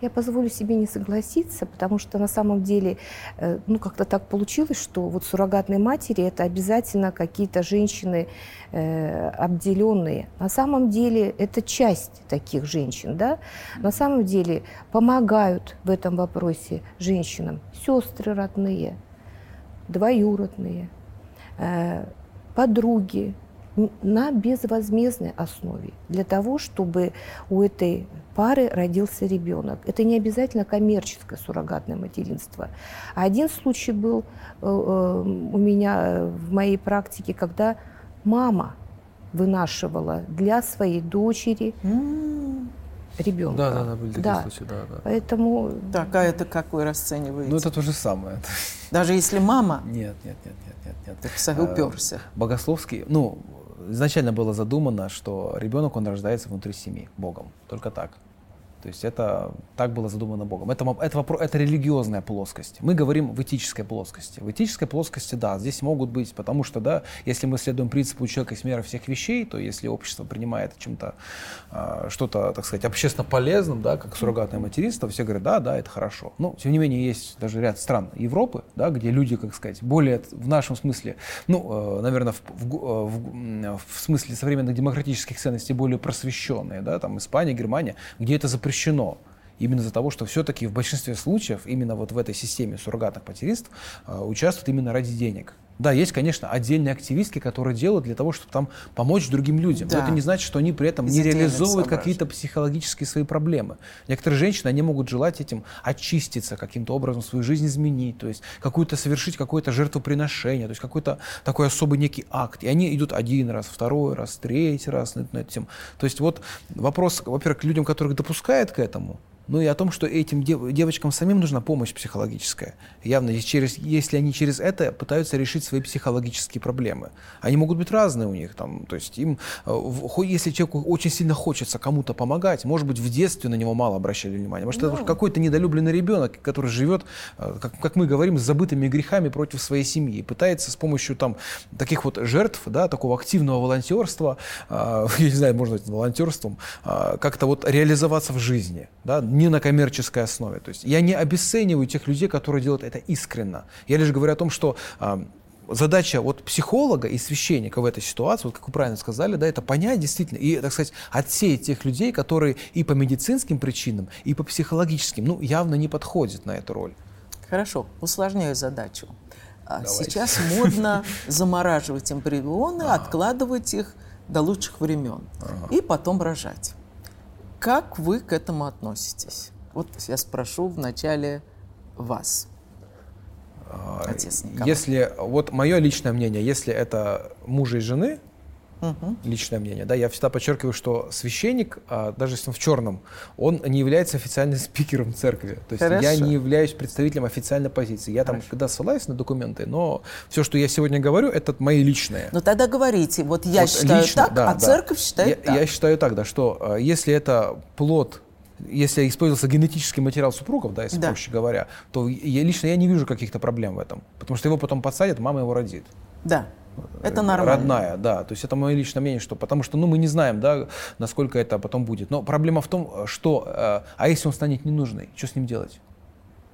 Я позволю себе не согласиться, потому что на самом деле, э, ну как-то так получилось, что вот суррогатные матери это обязательно какие-то женщины э, обделенные. На самом деле это часть таких женщин, да. На самом деле помогают в этом вопросе женщинам сестры родные, двоюродные, э, подруги на безвозмездной основе для того, чтобы у этой пары родился ребенок. Это не обязательно коммерческое суррогатное материнство. А один случай был э, э, у меня э, в моей практике, когда мама вынашивала для своей дочери ребенка. Да, да, да, были такие Да. случаи, да, да. Поэтому Так, а это как вы расцениваете? Ну, это то же самое. Даже если мама, Нет, нет, нет, нет, нет, нет. так са- уперся. Богословский, ну, изначально было задумано, что ребенок, он рождается внутри семьи, Богом. Только так. То есть это так было задумано Богом. Это, это, вопро- это религиозная плоскость. Мы говорим в этической плоскости. В этической плоскости, да, здесь могут быть, потому что, да, если мы следуем принципу человека есть мера всех вещей, то если общество принимает чем-то, э, что-то, так сказать, общественно полезным, да, как суррогатное материнство, все говорят, да, да, это хорошо. Но, тем не менее, есть даже ряд стран Европы, да, где люди, как сказать, более в нашем смысле, ну, э, наверное, в, в, э, в, в смысле современных демократических ценностей более просвещенные, да, там Испания, Германия, где это запрещено запрещено. Именно из-за того, что все-таки в большинстве случаев именно вот в этой системе суррогатных материнств э, участвуют именно ради денег. Да, есть, конечно, отдельные активистки, которые делают для того, чтобы там помочь другим людям. Да. Но это не значит, что они при этом не реализовывают какие-то психологические свои проблемы. Некоторые женщины, они могут желать этим очиститься, каким-то образом свою жизнь изменить, то есть какую-то совершить какое-то жертвоприношение, то есть какой-то такой особый некий акт. И они идут один раз, второй раз, третий раз на, на этим. То есть вот вопрос, во-первых, к людям, которых допускают к этому, ну и о том, что этим дев, девочкам самим нужна помощь психологическая. Явно, через, если они через это пытаются решить свои психологические проблемы. Они могут быть разные у них. Там, то есть им, э, если человеку очень сильно хочется кому-то помогать, может быть, в детстве на него мало обращали внимание. Может, no. это ну. какой-то недолюбленный ребенок, который живет, э, как, как мы говорим, с забытыми грехами против своей семьи. И пытается с помощью там, таких вот жертв, да, такого активного волонтерства, э, я не знаю, можно сказать, волонтерством, э, как-то вот реализоваться в жизни. Да, не на коммерческой основе. То есть я не обесцениваю тех людей, которые делают это искренно. Я лишь говорю о том, что э, задача вот психолога и священника в этой ситуации, вот как вы правильно сказали, да, это понять действительно и, так сказать, отсеять тех людей, которые и по медицинским причинам, и по психологическим, ну, явно не подходят на эту роль. Хорошо, усложняю задачу. А Давайте. Сейчас модно замораживать эмбрионы, откладывать их до лучших времен и потом рожать. Как вы к этому относитесь? Вот я спрошу вначале вас. А, Отец Николай. Если, вот мое личное мнение, если это мужа и жены, угу. личное мнение, да, я всегда подчеркиваю, что священник, а, даже если он в черном, он не является официальным спикером церкви. То есть Хорошо. я не являюсь представителем официальной позиции. Я Хорошо. там когда ссылаюсь на документы, но все, что я сегодня говорю, это мои личные. Ну тогда говорите, вот я вот считаю лично, так, да, а да. церковь считает я, так. Я считаю так, да, что а, если это плод если использовался генетический материал супругов, да, если да. проще говоря, то я, лично я не вижу каких-то проблем в этом. Потому что его потом подсадят, мама его родит. Да. Это нормально. Родная, да. То есть это мое личное мнение, что потому что ну, мы не знаем, да, насколько это потом будет. Но проблема в том, что, э, а если он станет ненужный, что с ним делать?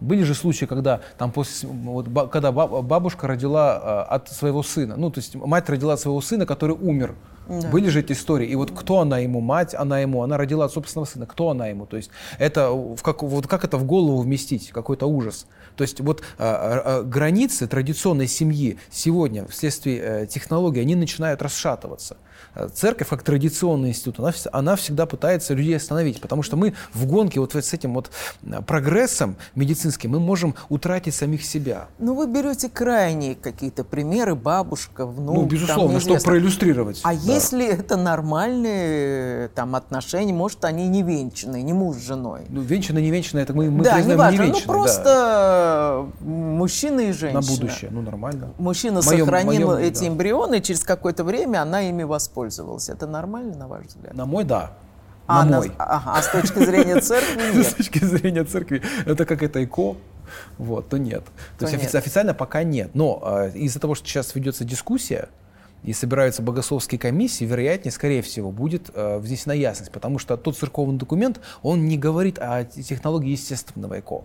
Были же случаи, когда там после, вот, когда бабушка родила э, от своего сына, ну то есть мать родила от своего сына, который умер. Да. Были же эти истории. И вот кто она ему, мать она ему, она родила от собственного сына, кто она ему. То есть это, в как, вот как это в голову вместить, какой-то ужас. То есть вот а, а, границы традиционной семьи сегодня вследствие э, технологий, они начинают расшатываться. Э, церковь, как традиционный институт, она, она всегда пытается людей остановить, потому что мы в гонке вот с этим вот э, прогрессом медицинским мы можем утратить самих себя. Ну, вы берете крайние какие-то примеры, бабушка, внук. Ну, безусловно, чтобы проиллюстрировать. А да. если это нормальные там отношения, может, они не венчанные, не муж с женой? Ну, венчанные, не венчанные, это мы, мы да, признаем не, важно, не. Ну, просто да. мужчина и женщина. На будущее, ну, нормально. Мужчина моем, сохранил моем, эти да. эмбрионы, и через какое-то время она ими воспользовалась воспользовалась. Это нормально, на ваш взгляд? На мой, да. А, на мой. ага, а с точки зрения церкви нет? С точки зрения церкви, это как это ИКО, вот, то нет. То, то есть нет. официально пока нет. Но э, из-за того, что сейчас ведется дискуссия, и собираются богословские комиссии, вероятнее, скорее всего, будет э, внесена ясность, потому что тот церковный документ, он не говорит о технологии естественного ЭКО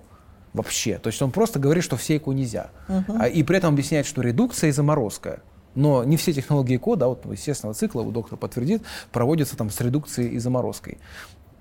вообще. То есть он просто говорит, что все ЭКО нельзя. Угу. А, и при этом объясняет, что редукция и заморозка но не все технологии кода, вот естественного цикла, у доктора подтвердит, проводятся там с редукцией и заморозкой.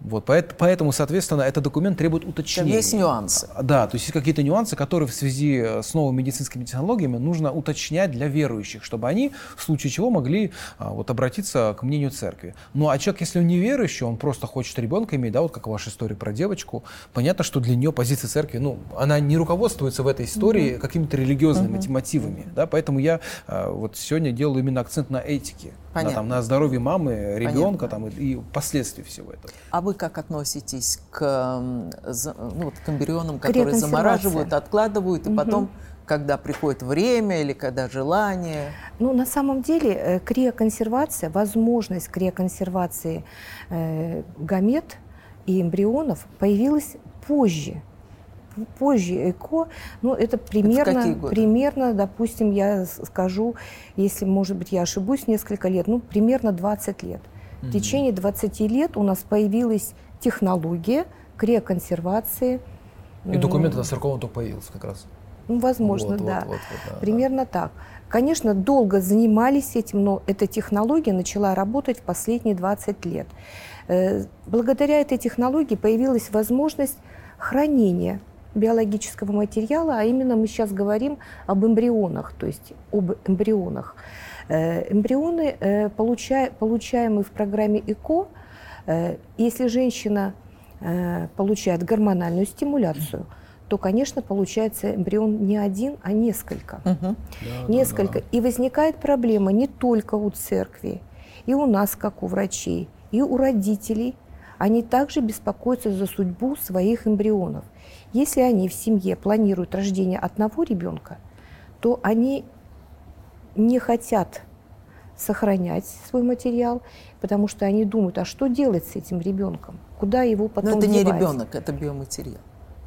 Вот, поэтому, соответственно, этот документ требует уточнения. Там есть нюансы. Да, то есть есть какие-то нюансы, которые в связи э, с новыми медицинскими технологиями нужно уточнять для верующих, чтобы они в случае чего могли а, вот, обратиться к мнению церкви. Ну а человек, если он не верующий, он просто хочет ребенка иметь, да, вот как ваша история про девочку, понятно, что для нее позиция церкви, ну, она не руководствуется в этой истории mm-hmm. какими-то религиозными mm-hmm. мотивами, да, поэтому я а, вот сегодня делаю именно акцент на этике, на, там, на здоровье мамы, ребенка там, и, и последствий всего этого. А вы как относитесь к, ну, вот, к эмбрионам, которые замораживают, откладывают, и угу. потом когда приходит время или когда желание? Ну, на самом деле, э, криоконсервация, возможность криоконсервации э, гамет и эмбрионов появилась позже. Позже ЭКО, ну это примерно, это примерно, допустим, я скажу, если, может быть, я ошибусь, несколько лет, ну примерно 20 лет. Mm-hmm. В течение 20 лет у нас появилась технология криоконсервации. И документ на 40 только появился как раз. Ну, возможно, вот, да. Вот, вот, вот, да. Примерно так. Конечно, долго занимались этим, но эта технология начала работать в последние 20 лет. Э, благодаря этой технологии появилась возможность хранения биологического материала, а именно мы сейчас говорим об эмбрионах, то есть об эмбрионах. Э, эмбрионы, э, получаемые в программе ЭКО, если женщина получает гормональную стимуляцию – то, конечно, получается эмбрион не один, а несколько. Угу. Да, несколько. Да, да. И возникает проблема не только у церкви, и у нас, как у врачей, и у родителей. Они также беспокоятся за судьбу своих эмбрионов. Если они в семье планируют рождение одного ребенка, то они не хотят сохранять свой материал, потому что они думают, а что делать с этим ребенком? Куда его потом Но это девать? не ребенок, это биоматериал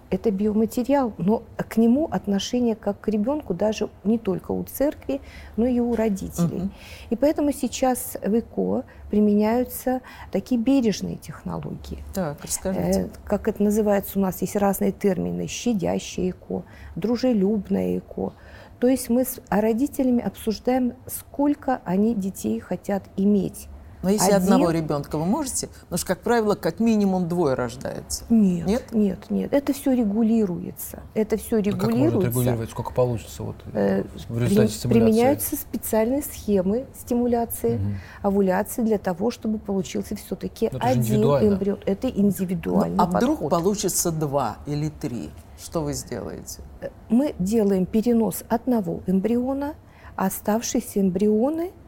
это биоматериал, но к нему отношение как к ребенку даже не только у церкви, но и у родителей. Угу. И поэтому сейчас в ЭКО применяются такие бережные технологии. Так, расскажите. Э, как это называется у нас, есть разные термины. Щадящее ЭКО, дружелюбное ЭКО. То есть мы с родителями обсуждаем, сколько они детей хотят иметь но если Один... одного ребенка вы можете, потому что, как правило, как минимум двое рождается. Нет, нет, нет, нет. Это все регулируется. Это все регулируется. А как можно регулировать? Сколько получится вот, э, в результате стимуляции? Применяются специальные схемы стимуляции, угу. овуляции для того, чтобы получился все-таки один эмбрион. Это индивидуальный ну, А подход. вдруг получится два или три? Что вы сделаете? Мы делаем перенос одного эмбриона, а оставшиеся эмбрионы –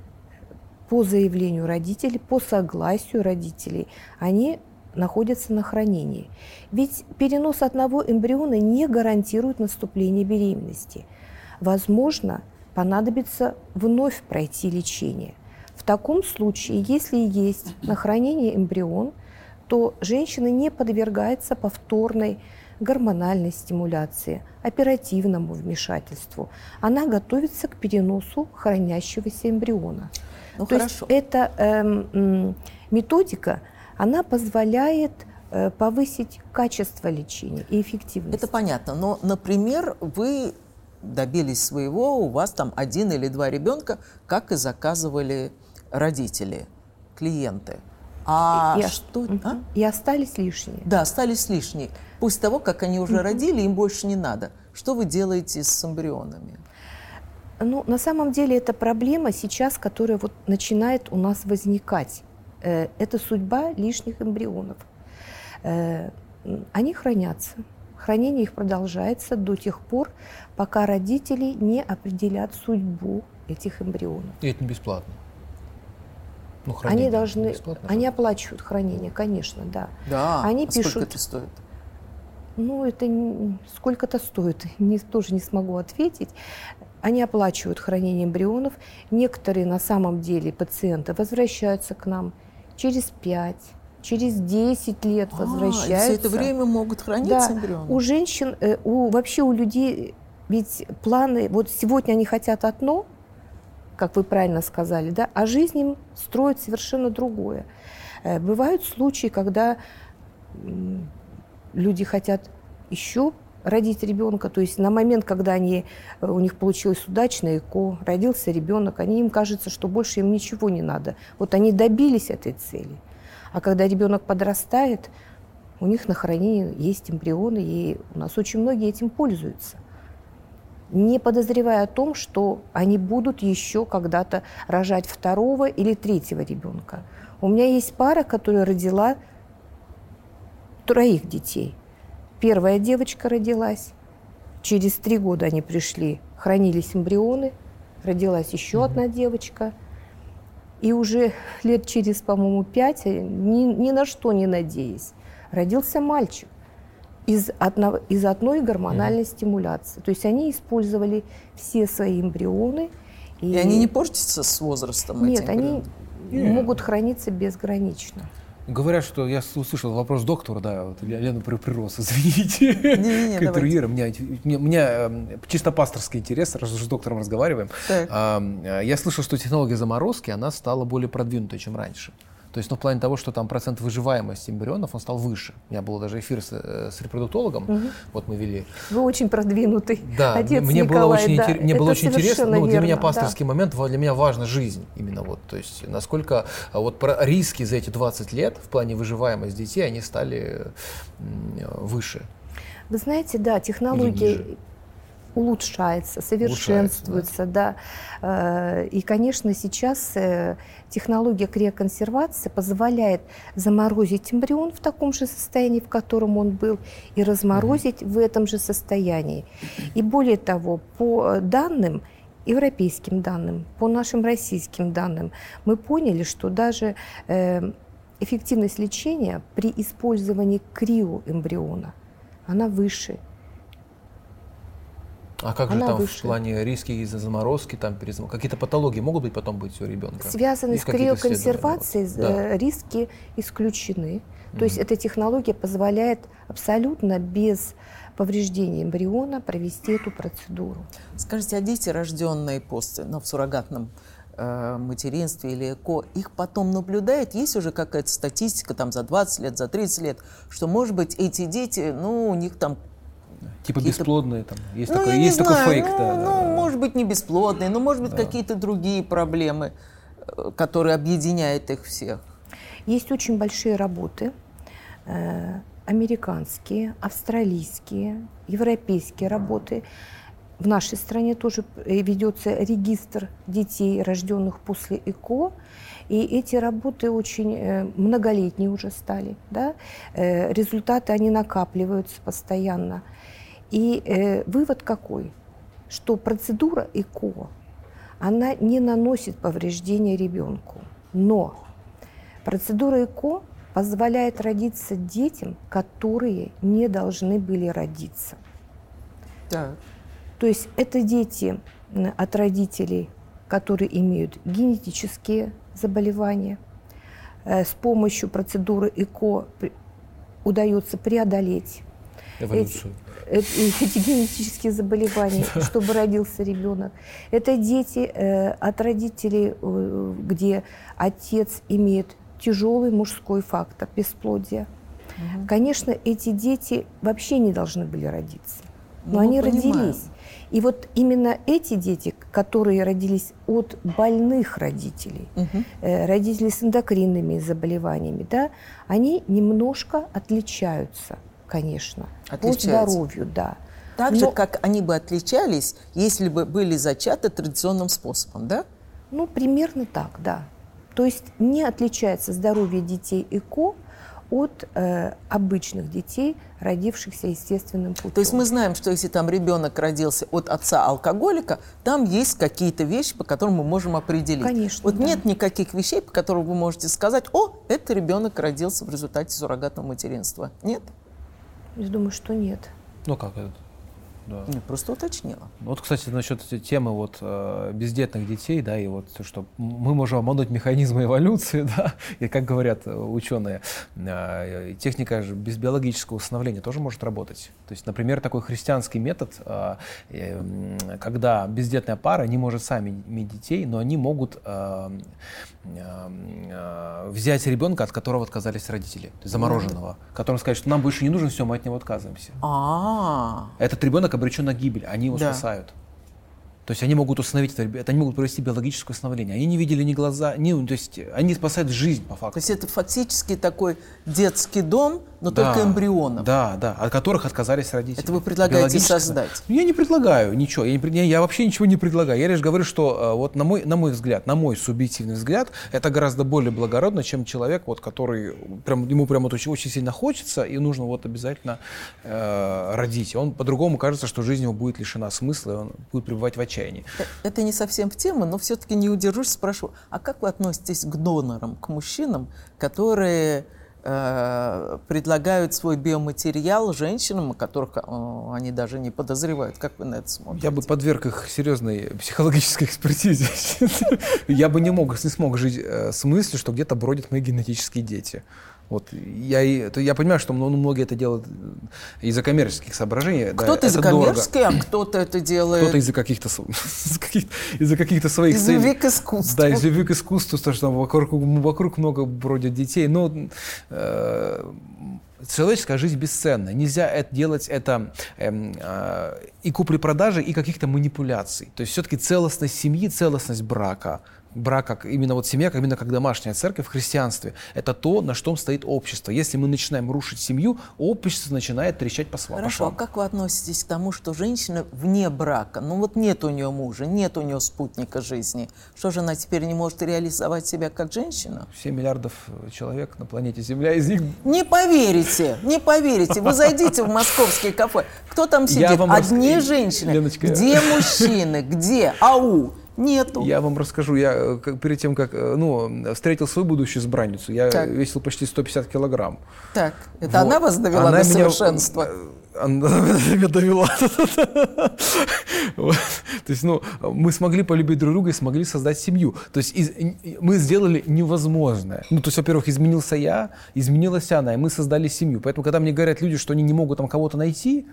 по заявлению родителей, по согласию родителей, они находятся на хранении. Ведь перенос одного эмбриона не гарантирует наступление беременности. Возможно, понадобится вновь пройти лечение. В таком случае, если есть на хранении эмбрион, то женщина не подвергается повторной гормональной стимуляции, оперативному вмешательству. Она готовится к переносу хранящегося эмбриона. Ну, То хорошо. есть эта э, методика, она позволяет э, повысить качество лечения и эффективность. Это понятно. Но, например, вы добились своего, у вас там один или два ребенка, как и заказывали родители, клиенты. А и, что? Угу. А? И остались лишние. Да, остались лишние. После того, как они уже угу. родили, им больше не надо. Что вы делаете с эмбрионами? Ну, на самом деле это проблема сейчас, которая вот начинает у нас возникать. Э, это судьба лишних эмбрионов. Э, они хранятся. Хранение их продолжается до тех пор, пока родители не определят судьбу этих эмбрионов. И это не бесплатно. Ну, они должны, они оплачивают хранение, конечно, да. Да. Они а пишут. Сколько это стоит? Ну, это сколько-то стоит, не, тоже не смогу ответить. Они оплачивают хранение эмбрионов. Некоторые на самом деле пациенты возвращаются к нам через 5, через 10 лет возвращаются. А, все это время могут храниться да. эмбрионы? У женщин, э, у, вообще у людей, ведь планы, вот сегодня они хотят одно, как вы правильно сказали, да, а жизнь им строит совершенно другое. Э, бывают случаи, когда люди хотят еще родить ребенка, то есть на момент, когда они, э, у них получилось удачно ЭКО, родился ребенок, они им кажется, что больше им ничего не надо. Вот они добились этой цели. А когда ребенок подрастает, у них на хранении есть эмбрионы, и у нас очень многие этим пользуются. Не подозревая о том, что они будут еще когда-то рожать второго или третьего ребенка. У меня есть пара, которая родила троих детей. Первая девочка родилась. Через три года они пришли, хранились эмбрионы. Родилась еще mm-hmm. одна девочка. И уже лет через, по-моему, пять, э, ни, ни на что не надеясь, родился мальчик из, одного, из одной гормональной mm-hmm. стимуляции. То есть они использовали все свои эмбрионы. И, и они не портятся с возрастом? Нет, они yeah. могут храниться безгранично. Говорят, что я услышал вопрос доктора, да, вот Лена прирос, извините, Не-не-не, к интервьюеру. У меня, у меня э, чисто пасторский интерес, раз уж с доктором разговариваем. А, я слышал, что технология заморозки, она стала более продвинутой, чем раньше. То есть, ну, в плане того, что там процент выживаемости эмбрионов, он стал выше. У меня был даже эфир с, э, с репродуктологом, угу. вот мы вели. Вы очень продвинутый. Да, Отец мне Николай, было очень, да. интер... мне было очень интересно. Ну, для верно, меня пасторский да. момент, для меня важна жизнь именно вот. То есть, насколько а, вот про риски за эти 20 лет в плане выживаемости детей, они стали выше. Вы знаете, да, технологии улучшается, совершенствуется, да. да. И, конечно, сейчас э, технология криоконсервации позволяет заморозить эмбрион в таком же состоянии, в котором он был, и разморозить mm-hmm. в этом же состоянии. И более того, по данным, европейским данным, по нашим российским данным, мы поняли, что даже э, эффективность лечения при использовании криоэмбриона, она выше, а как Она же там выше. в плане риски из-за заморозки, там перезам... какие-то патологии могут быть потом быть у ребенка? Связаны с криоконсервацией, да. риски исключены. Mm-hmm. То есть эта технология позволяет абсолютно без повреждения эмбриона провести эту процедуру. Скажите, а дети, рожденные после, ну, в суррогатном э, материнстве или ЭКО, их потом наблюдает? Есть уже какая-то статистика там за 20 лет, за 30 лет, что, может быть, эти дети, ну, у них там Типа бесплодные там. Есть ну, такой, есть такой знаю, фейк, ну, да. Ну, может быть, не бесплодные, но может быть да. какие-то другие проблемы, э, которые объединяют их всех. Есть очень большие работы, э, американские, австралийские, европейские работы. В нашей стране тоже э, ведется регистр детей, рожденных после ЭКО. И эти работы очень многолетние уже стали. Да? Результаты, они накапливаются постоянно. И э, вывод какой? Что процедура ЭКО, она не наносит повреждения ребенку. Но процедура ЭКО позволяет родиться детям, которые не должны были родиться. Так. То есть это дети от родителей, которые имеют генетические заболевания. Э, с помощью процедуры ЭКО удается преодолеть Эволюцию. Эти, генетические заболевания, чтобы родился ребенок. Это дети э, от родителей, э, где отец имеет тяжелый мужской фактор бесплодия. Угу. Конечно, эти дети вообще не должны были родиться, но ну, они понимаем. родились. И вот именно эти дети, которые родились от больных родителей, угу. э, родителей с эндокринными заболеваниями, да, они немножко отличаются, конечно, отличаются. по здоровью, да. Так Но, же, как они бы отличались, если бы были зачаты традиционным способом, да? Ну, примерно так, да. То есть не отличается здоровье детей ЭКО от э, обычных детей, родившихся естественным путем. То есть мы знаем, что если там ребенок родился от отца алкоголика, там есть какие-то вещи, по которым мы можем определить. Конечно. Вот да. нет никаких вещей, по которым вы можете сказать, о, это ребенок родился в результате суррогатного материнства. Нет? Я думаю, что нет. Ну как это? Да. Нет, просто уточнила. Вот, кстати, насчет темы вот, э, бездетных детей, да, и вот что мы можем обмануть механизмы эволюции, да, и как говорят э, ученые, э, техника без биологического усыновления тоже может работать. То есть, например, такой христианский метод, э, э, когда бездетная пара не может сами иметь детей, но они могут э, взять ребенка, от которого отказались родители, есть замороженного, которому сказать, что нам больше не нужен, все, мы от него отказываемся. А-а-а. Этот ребенок обречен на гибель, они его спасают. То есть они могут установить это, они могут провести биологическое установление. Они не видели ни глаза, ни, то есть они спасают жизнь по факту. То есть это фактически такой детский дом, но да, только эмбрионов. Да, да, от которых отказались родители. Это вы предлагаете создать? Я не предлагаю ничего, я, не, я вообще ничего не предлагаю. Я лишь говорю, что э, вот на мой, на мой взгляд, на мой субъективный взгляд, это гораздо более благородно, чем человек, вот, который прям, ему прям вот очень, очень сильно хочется и нужно вот обязательно э, родить. Он по-другому кажется, что жизнь его будет лишена смысла, и он будет пребывать в отчаянии отчаянии. Э, это не совсем в тему, но все-таки не удержусь, спрошу, а как вы относитесь к донорам, к мужчинам, которые э, предлагают свой биоматериал женщинам, о которых э, они даже не подозревают. Как вы на это смотрите? Я бы подверг их серьезной психологической экспертизе. Я бы не мог, не смог жить э, с мыслью, что где-то бродят мои генетические дети. Вот я, и- то я понимаю, что ну, многие это делают из-за коммерческих соображений. да, Кто-то из-за это дорого. коммерческой, а кто-то это делает Кто-то из-за каких-то, из из-за каких-то своих из целей. любви к искусству. Да, из любви к искусству, то, что там вокруг, вокруг много бродят детей. Но э, человеческая жизнь бесценна. Нельзя это делать это эм, э, и купли-продажи, и каких-то манипуляций. То есть все-таки целостность семьи, целостность брака, брак как именно вот семья, как именно как домашняя церковь в христианстве, это то, на что стоит общество. Если мы начинаем рушить семью, общество начинает трещать по сва- по Хорошо, а как вы относитесь к тому, что женщина вне брака, ну вот нет у нее мужа, нет у нее спутника жизни, что же она теперь не может реализовать себя как женщина? 7 миллиардов человек на планете Земля, из них Не поверите, не поверите. Вы зайдите в московские кафе. Кто там сидит? Одни рас- женщины. Леночка, я- Где мужчины? Где? Ау! Нету. Я вам расскажу, я э, как- перед тем, как э, ну, встретил свою будущую избранницу, я Так. весил почти 150 килограмм. Так, это Вот. она вас довела Она до меня, совершенства? э, Она меня довела. То есть, ну, мы смогли полюбить друг друга и смогли создать семью. То есть из- мы сделали невозможное. Ну, то есть, во-первых, изменился я, изменилась она, и мы создали семью. Поэтому, когда мне говорят люди, что они не могут там кого-то найти,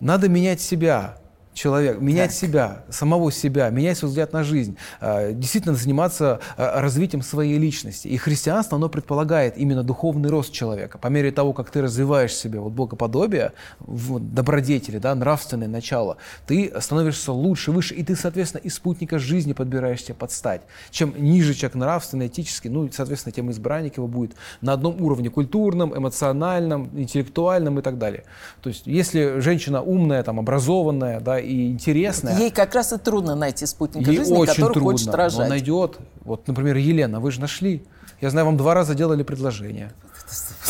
надо менять себя, человек, менять себя, самого себя, менять свой взгляд на жизнь, э, действительно заниматься э, развитием своей личности. И христианство, оно предполагает именно духовный рост человека. По мере того, как ты развиваешь себе вот богоподобие, вот, добродетели, да, нравственное начало, ты становишься лучше, выше, и ты, соответственно, и спутника жизни подбираешь себе подстать. Чем ниже человек нравственный, этический, ну, соответственно, тем избранник его будет на одном уровне культурном, эмоциональном, интеллектуальном и так далее. То есть, если женщина умная, там, образованная, да, и интересная, Ей как раз и трудно найти спутника ей жизни, очень который трудно, хочет рожать. найдет. Вот, например, Елена, вы же нашли. Я знаю, вам два раза делали предложение.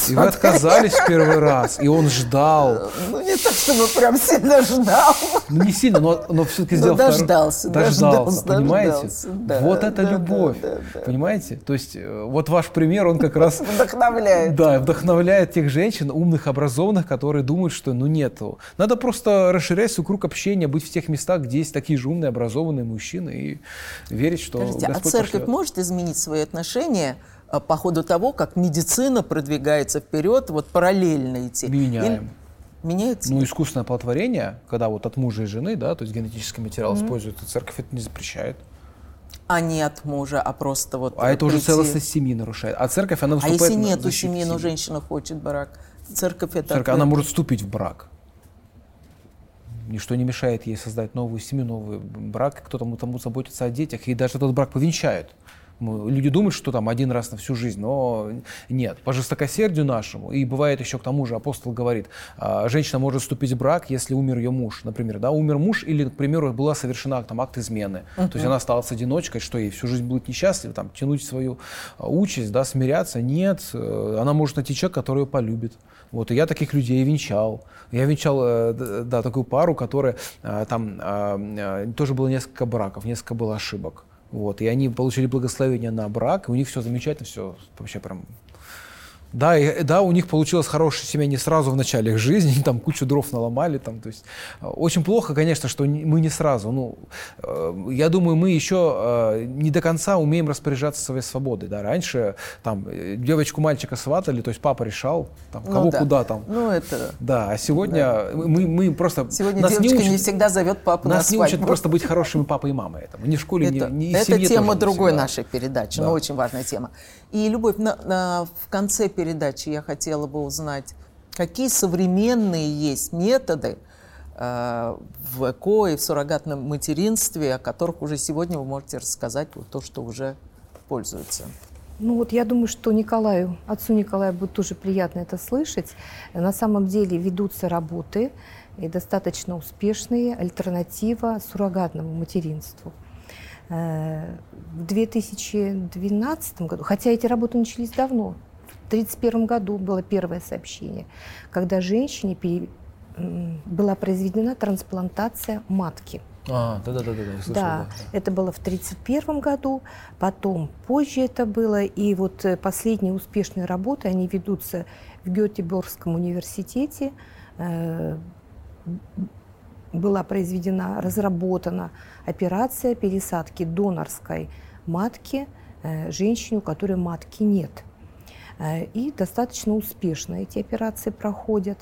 И вы отказались в первый раз, и он ждал. Ну, не так, чтобы прям сильно ждал. Ну, не сильно, но, но все-таки Ну, сделал второй- дождался, Дождался, дождался, понимаете? дождался, да, вот это да, любовь, да, да, да. понимаете? То есть э, вот ваш пример, он как раз Вдохновляет. да, вдохновляет тех женщин, умных, образованных, которые думают, что ну нету. Надо просто расширять свой круг общения, быть в тех местах, где есть такие же умные, образованные мужчины и верить, что Скажите, а Господь церковь пошлет. может изменить свои отношения а, по ходу того, как медицина продвигается вперед, вот параллельно идти? Меняем. Или- Меняется? Ну, искусственное оплодотворение, когда вот от мужа и жены, да, то есть генетический материал используется, церковь это не запрещает. А не от мужа, а просто вот А это уже прийти. целостность семьи нарушает. А церковь, она А выступает если на нету семьи, но семьи. женщина хочет брак? Церковь это... Церковь, она открыто. может вступить в брак. Ничто не мешает ей создать новую семью, новый брак, кто там тому заботится о детях, и даже этот брак повенчают. Люди думают, что там один раз на всю жизнь, но нет. По жестокосердию нашему, и бывает еще к тому же, апостол говорит, а, женщина может вступить в брак, если умер ее муж, например, да, умер муж или, к примеру, была совершена там акт измены, то есть она осталась одиночкой, что ей всю жизнь будет несчастлива, там, тянуть свою а, участь, да, смиряться, нет, э, она может найти человека, который ее полюбит. Вот, и я таких людей венчал. Я венчал, э, да, такую пару, которая э, там э, тоже было несколько браков, несколько было ошибок. Вот, и они получили благословение на брак, и у них все замечательно, все вообще прям да, и, да, у них получилась хорошая семья не сразу в начале их жизни, там кучу дров наломали, там, то есть э, очень плохо, конечно, что не- мы не сразу, ну, э, я думаю, мы еще э, не до конца умеем распоряжаться своей свободой, да, раньше там э, девочку мальчика сватали, то есть папа решал, там, Ну кого да. куда там, Ну, это... да, а сегодня мы, мы просто Сегодня нас девочка не, учат- всегда зовет папу на нас не учат просто быть хорошими папой и мамой этому, ни в школе, Это, ни, ни это тема не другой всегда. нашей передачи, Да. но очень важная тема. И, Любовь, на- на- в конце передачи я хотела бы узнать, какие современные есть методы э, в ЭКО и в суррогатном материнстве, о которых уже сегодня вы можете рассказать, вот то, что уже пользуются. Ну вот я думаю, что Николаю, отцу Николаю будет тоже приятно это слышать. На самом деле ведутся работы и достаточно успешные, альтернатива суррогатному материнству. Э, В 2012 году, хотя эти работы начались давно, 1931 году было первое сообщение, когда женщине пере- была произведена трансплантация матки. А, да-да-да, я слышал, Да, это было в 1931 году, потом позже это было, и вот э, последние успешные работы, они ведутся в Гетеборгском университете. Э, Была произведена, разработана операция пересадки донорской матки э, женщине, у которой матки нет. Э, и достаточно успешно эти операции проходят.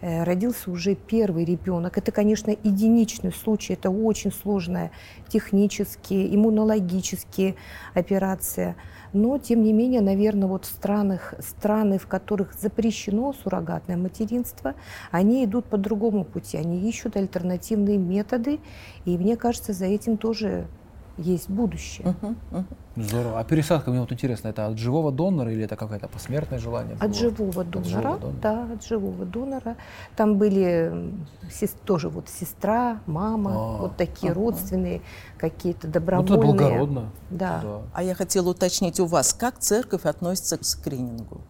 Э, родился уже первый ребенок. Это, конечно, единичный случай, это очень сложная технические, иммунологические операция. Но, тем не менее, наверное, вот в странах, страны, в которых запрещено суррогатное материнство, они идут по другому пути. Они ищут альтернативные методы. И мне кажется, за этим тоже есть будущее. Угу, угу. Здорово. А пересадка, мне вот интересно, это от живого донора или это какое-то посмертное желание? Было? От живого донора, от живого донора, да, от живого донора. Там были тоже вот сестра, мама, а, вот такие ага. родственные, какие-то добровольные. Ну, это благородно. Да. да. А я хотела уточнить у вас, как церковь относится к скринингу?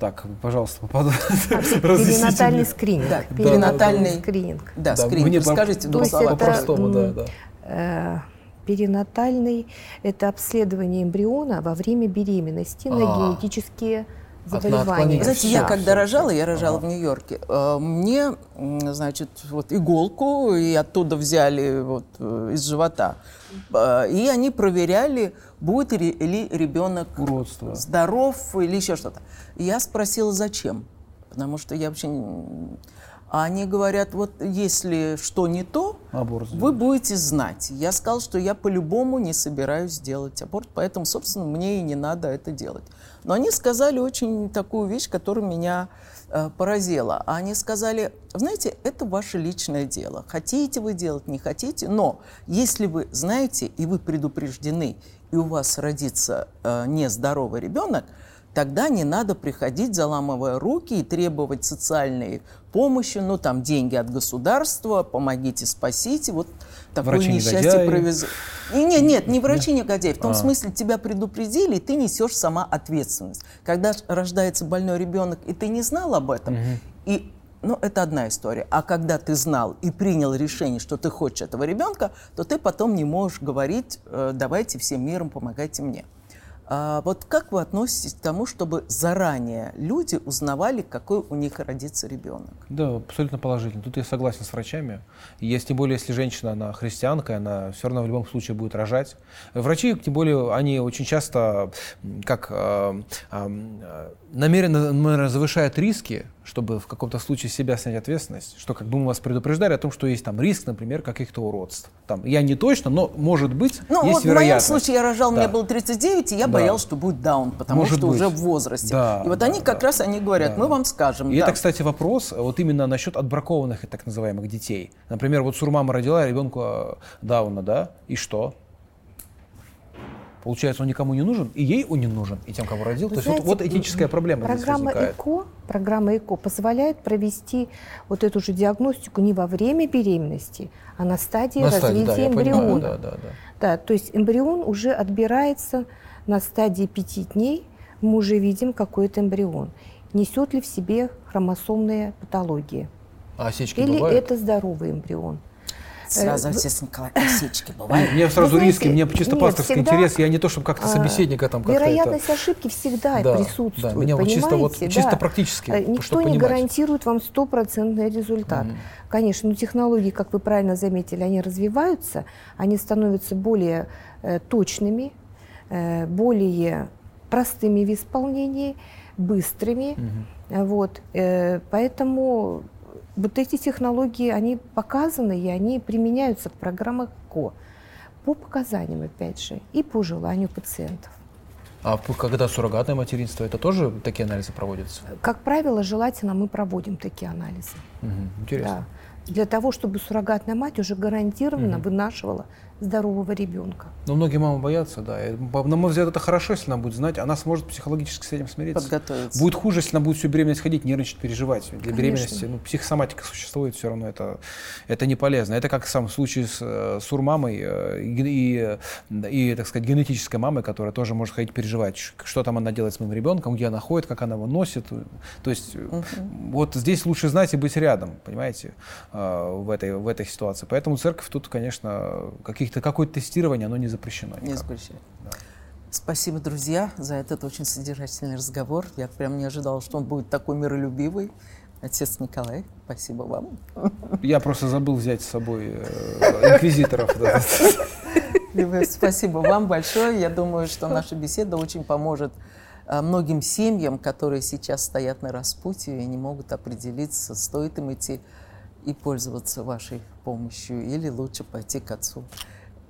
Так, пожалуйста, попаду. Перинатальный скрининг. Да, перинатальный скрининг. Да, скрининг. Расскажите слова. По-простому, да, да. Э, перинатальный – это обследование эмбриона во время беременности на а. генетические заболевания. Знаете, я когда рожала, я рожала в Нью-Йорке, э, мне, значит, вот иголку и оттуда взяли вот э, из живота, э, и они проверяли, будет ли ребенок Уродство. здоров или еще что-то. Я спросила, зачем, потому что я вообще а они говорят, вот если что не то, аборт вы будете знать. Я сказал, что я по-любому не собираюсь делать аборт, поэтому, собственно, мне и не надо это делать. Но они сказали очень такую вещь, которая меня э, поразила. Они сказали, знаете, это ваше личное дело. Хотите вы делать, не хотите, но если вы знаете и вы предупреждены, и у вас родится э, нездоровый ребенок, тогда не надо приходить, заламывая руки и требовать социальной помощи, ну там деньги от государства, помогите, спасите. Вот такое врачи несчастье провезли. Нет, нет, не врачи негодяи. В том а. смысле тебя предупредили, и ты несешь сама ответственность. Когда рождается больной ребенок, и ты не знал об этом, угу. и ну, это одна история. А когда ты знал и принял решение, что ты хочешь этого ребенка, то ты потом не можешь говорить, э, давайте всем миром помогайте мне. А вот как вы относитесь к тому, чтобы заранее люди узнавали, какой у них родится ребенок? Да, абсолютно положительно. Тут я согласен с врачами. Есть, тем более, если женщина, она христианка, она все равно в любом случае будет рожать. Врачи, тем более, они очень часто как э, э, намеренно завышают риски, чтобы в каком-то случае себя снять ответственность, что как бы мы вас предупреждали о том, что есть там риск, например, каких-то уродств. Там, я не точно, но может быть, ну, есть вот вероятность. в моем случае я рожал, да. мне было 39, и я да. Боялся, что будет даун, потому может что быть. уже в возрасте. Да, и вот да, они как раз они говорят, да. мы вам скажем. И да. это, кстати, вопрос вот именно насчет отбракованных так называемых детей. Например, вот Сурмама родила ребенка Дауна, да, и что? Получается, он никому не нужен, и ей он не нужен, и тем, кого родил. Вы То знаете, есть вот, вот этическая проблема программа здесь ЭКО, программа ЭКО позволяет провести вот эту же диагностику не во время беременности, а на стадии на развития стадии, да, эмбриона. Понимаю, да, да, да. да, то есть эмбрион уже отбирается на стадии пяти дней, мы уже видим какой-то эмбрион. Несет ли в себе хромосомные патологии? А осечки Или бывают? это здоровый эмбрион? Сразу, э, естественно, осечки бывают. Мне сразу Вы риски, мне чисто нет, пасторский всегда, интерес. Я не то, чтобы как-то а, собеседника там как-то Вероятность это... ошибки всегда да, присутствует, да, меня вот чисто, вот, чисто практически. Э, никто не гарантирует вам стопроцентный результат. Mm. Конечно, но технологии, как вы правильно заметили, они развиваются, они становятся более э, точными, э, более простыми в исполнении, быстрыми. Mm-hmm. Вот, э, поэтому вот эти технологии, они показаны и они применяются в программах КО по показаниям, опять же, и по желанию пациентов. А когда суррогатное материнство, это тоже такие анализы проводятся? Как правило, желательно мы проводим такие анализы. Угу, интересно. Да. Для того, чтобы суррогатная мать уже гарантированно угу. вынашивала здорового ребенка. Но многие мамы боятся, да. И, на мой взгляд, это хорошо, если она будет знать. Она сможет психологически с этим смириться. Подготовиться. Будет хуже, если она будет всю беременность ходить, нервничать, переживать. Для Конечно. беременности ну, психосоматика существует, все равно это, это не полезно. Это как сам случай с э, сурмамой э, и, и, и, так сказать, генетической мамой, которая тоже может ходить переживать, что там она делает с моим ребенком, где она ходит, как она его носит. То есть угу. вот здесь лучше знать и быть рядом, понимаете, э, в этой, в этой ситуации. Поэтому церковь тут, конечно, каких каких-то, какое-то тестирование, оно не запрещено. Никак. Не запрещено. Да. Спасибо, друзья, за этот очень содержательный разговор. Я прям не ожидала, что он будет такой миролюбивый. Отец Николай, спасибо вам. Я просто забыл взять с собой э, инквизиторов. Спасибо вам большое. Я думаю, что наша беседа очень поможет э, многим семьям, которые сейчас стоят на распутье и не могут определиться, стоит им идти и пользоваться вашей помощью или лучше пойти к отцу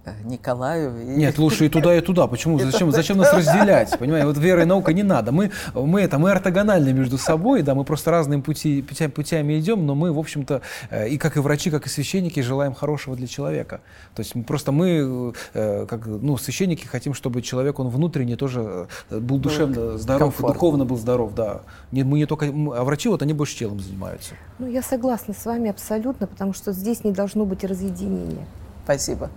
Э, Николаю. И... Нет, лучше и туда, и туда. Почему? Зачем, зачем нас разделять? Понимаете, вот вера и наука не надо. Мы, мы, это, мы ортогональны между собой, да, мы просто разными пути, путями, путями идем, но мы, в общем-то, э, и как и врачи, как и священники, желаем хорошего для человека. То есть просто мы, э, как ну, священники, хотим, чтобы человек, он внутренне тоже был душевно здоров, Комфорт. духовно был здоров, да. Не, мы не только, а врачи, вот они больше телом занимаются. Ну, я согласна с вами абсолютно, потому что здесь не должно быть разъединения. Спасибо.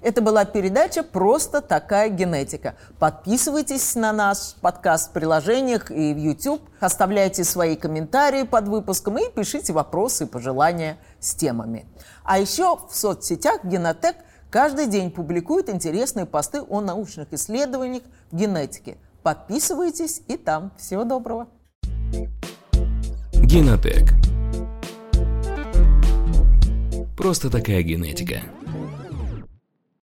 Это была передача «Просто такая генетика». Подписывайтесь на подкаст в приложениях и в YouTube, оставляйте свои комментарии под выпуском и пишите вопросы и пожелания с темами. А еще в соцсетях Генотек каждый день публикует интересные посты о научных исследованиях в генетике. Подписывайтесь и там. Всего доброго. Генотек. Просто такая генетика.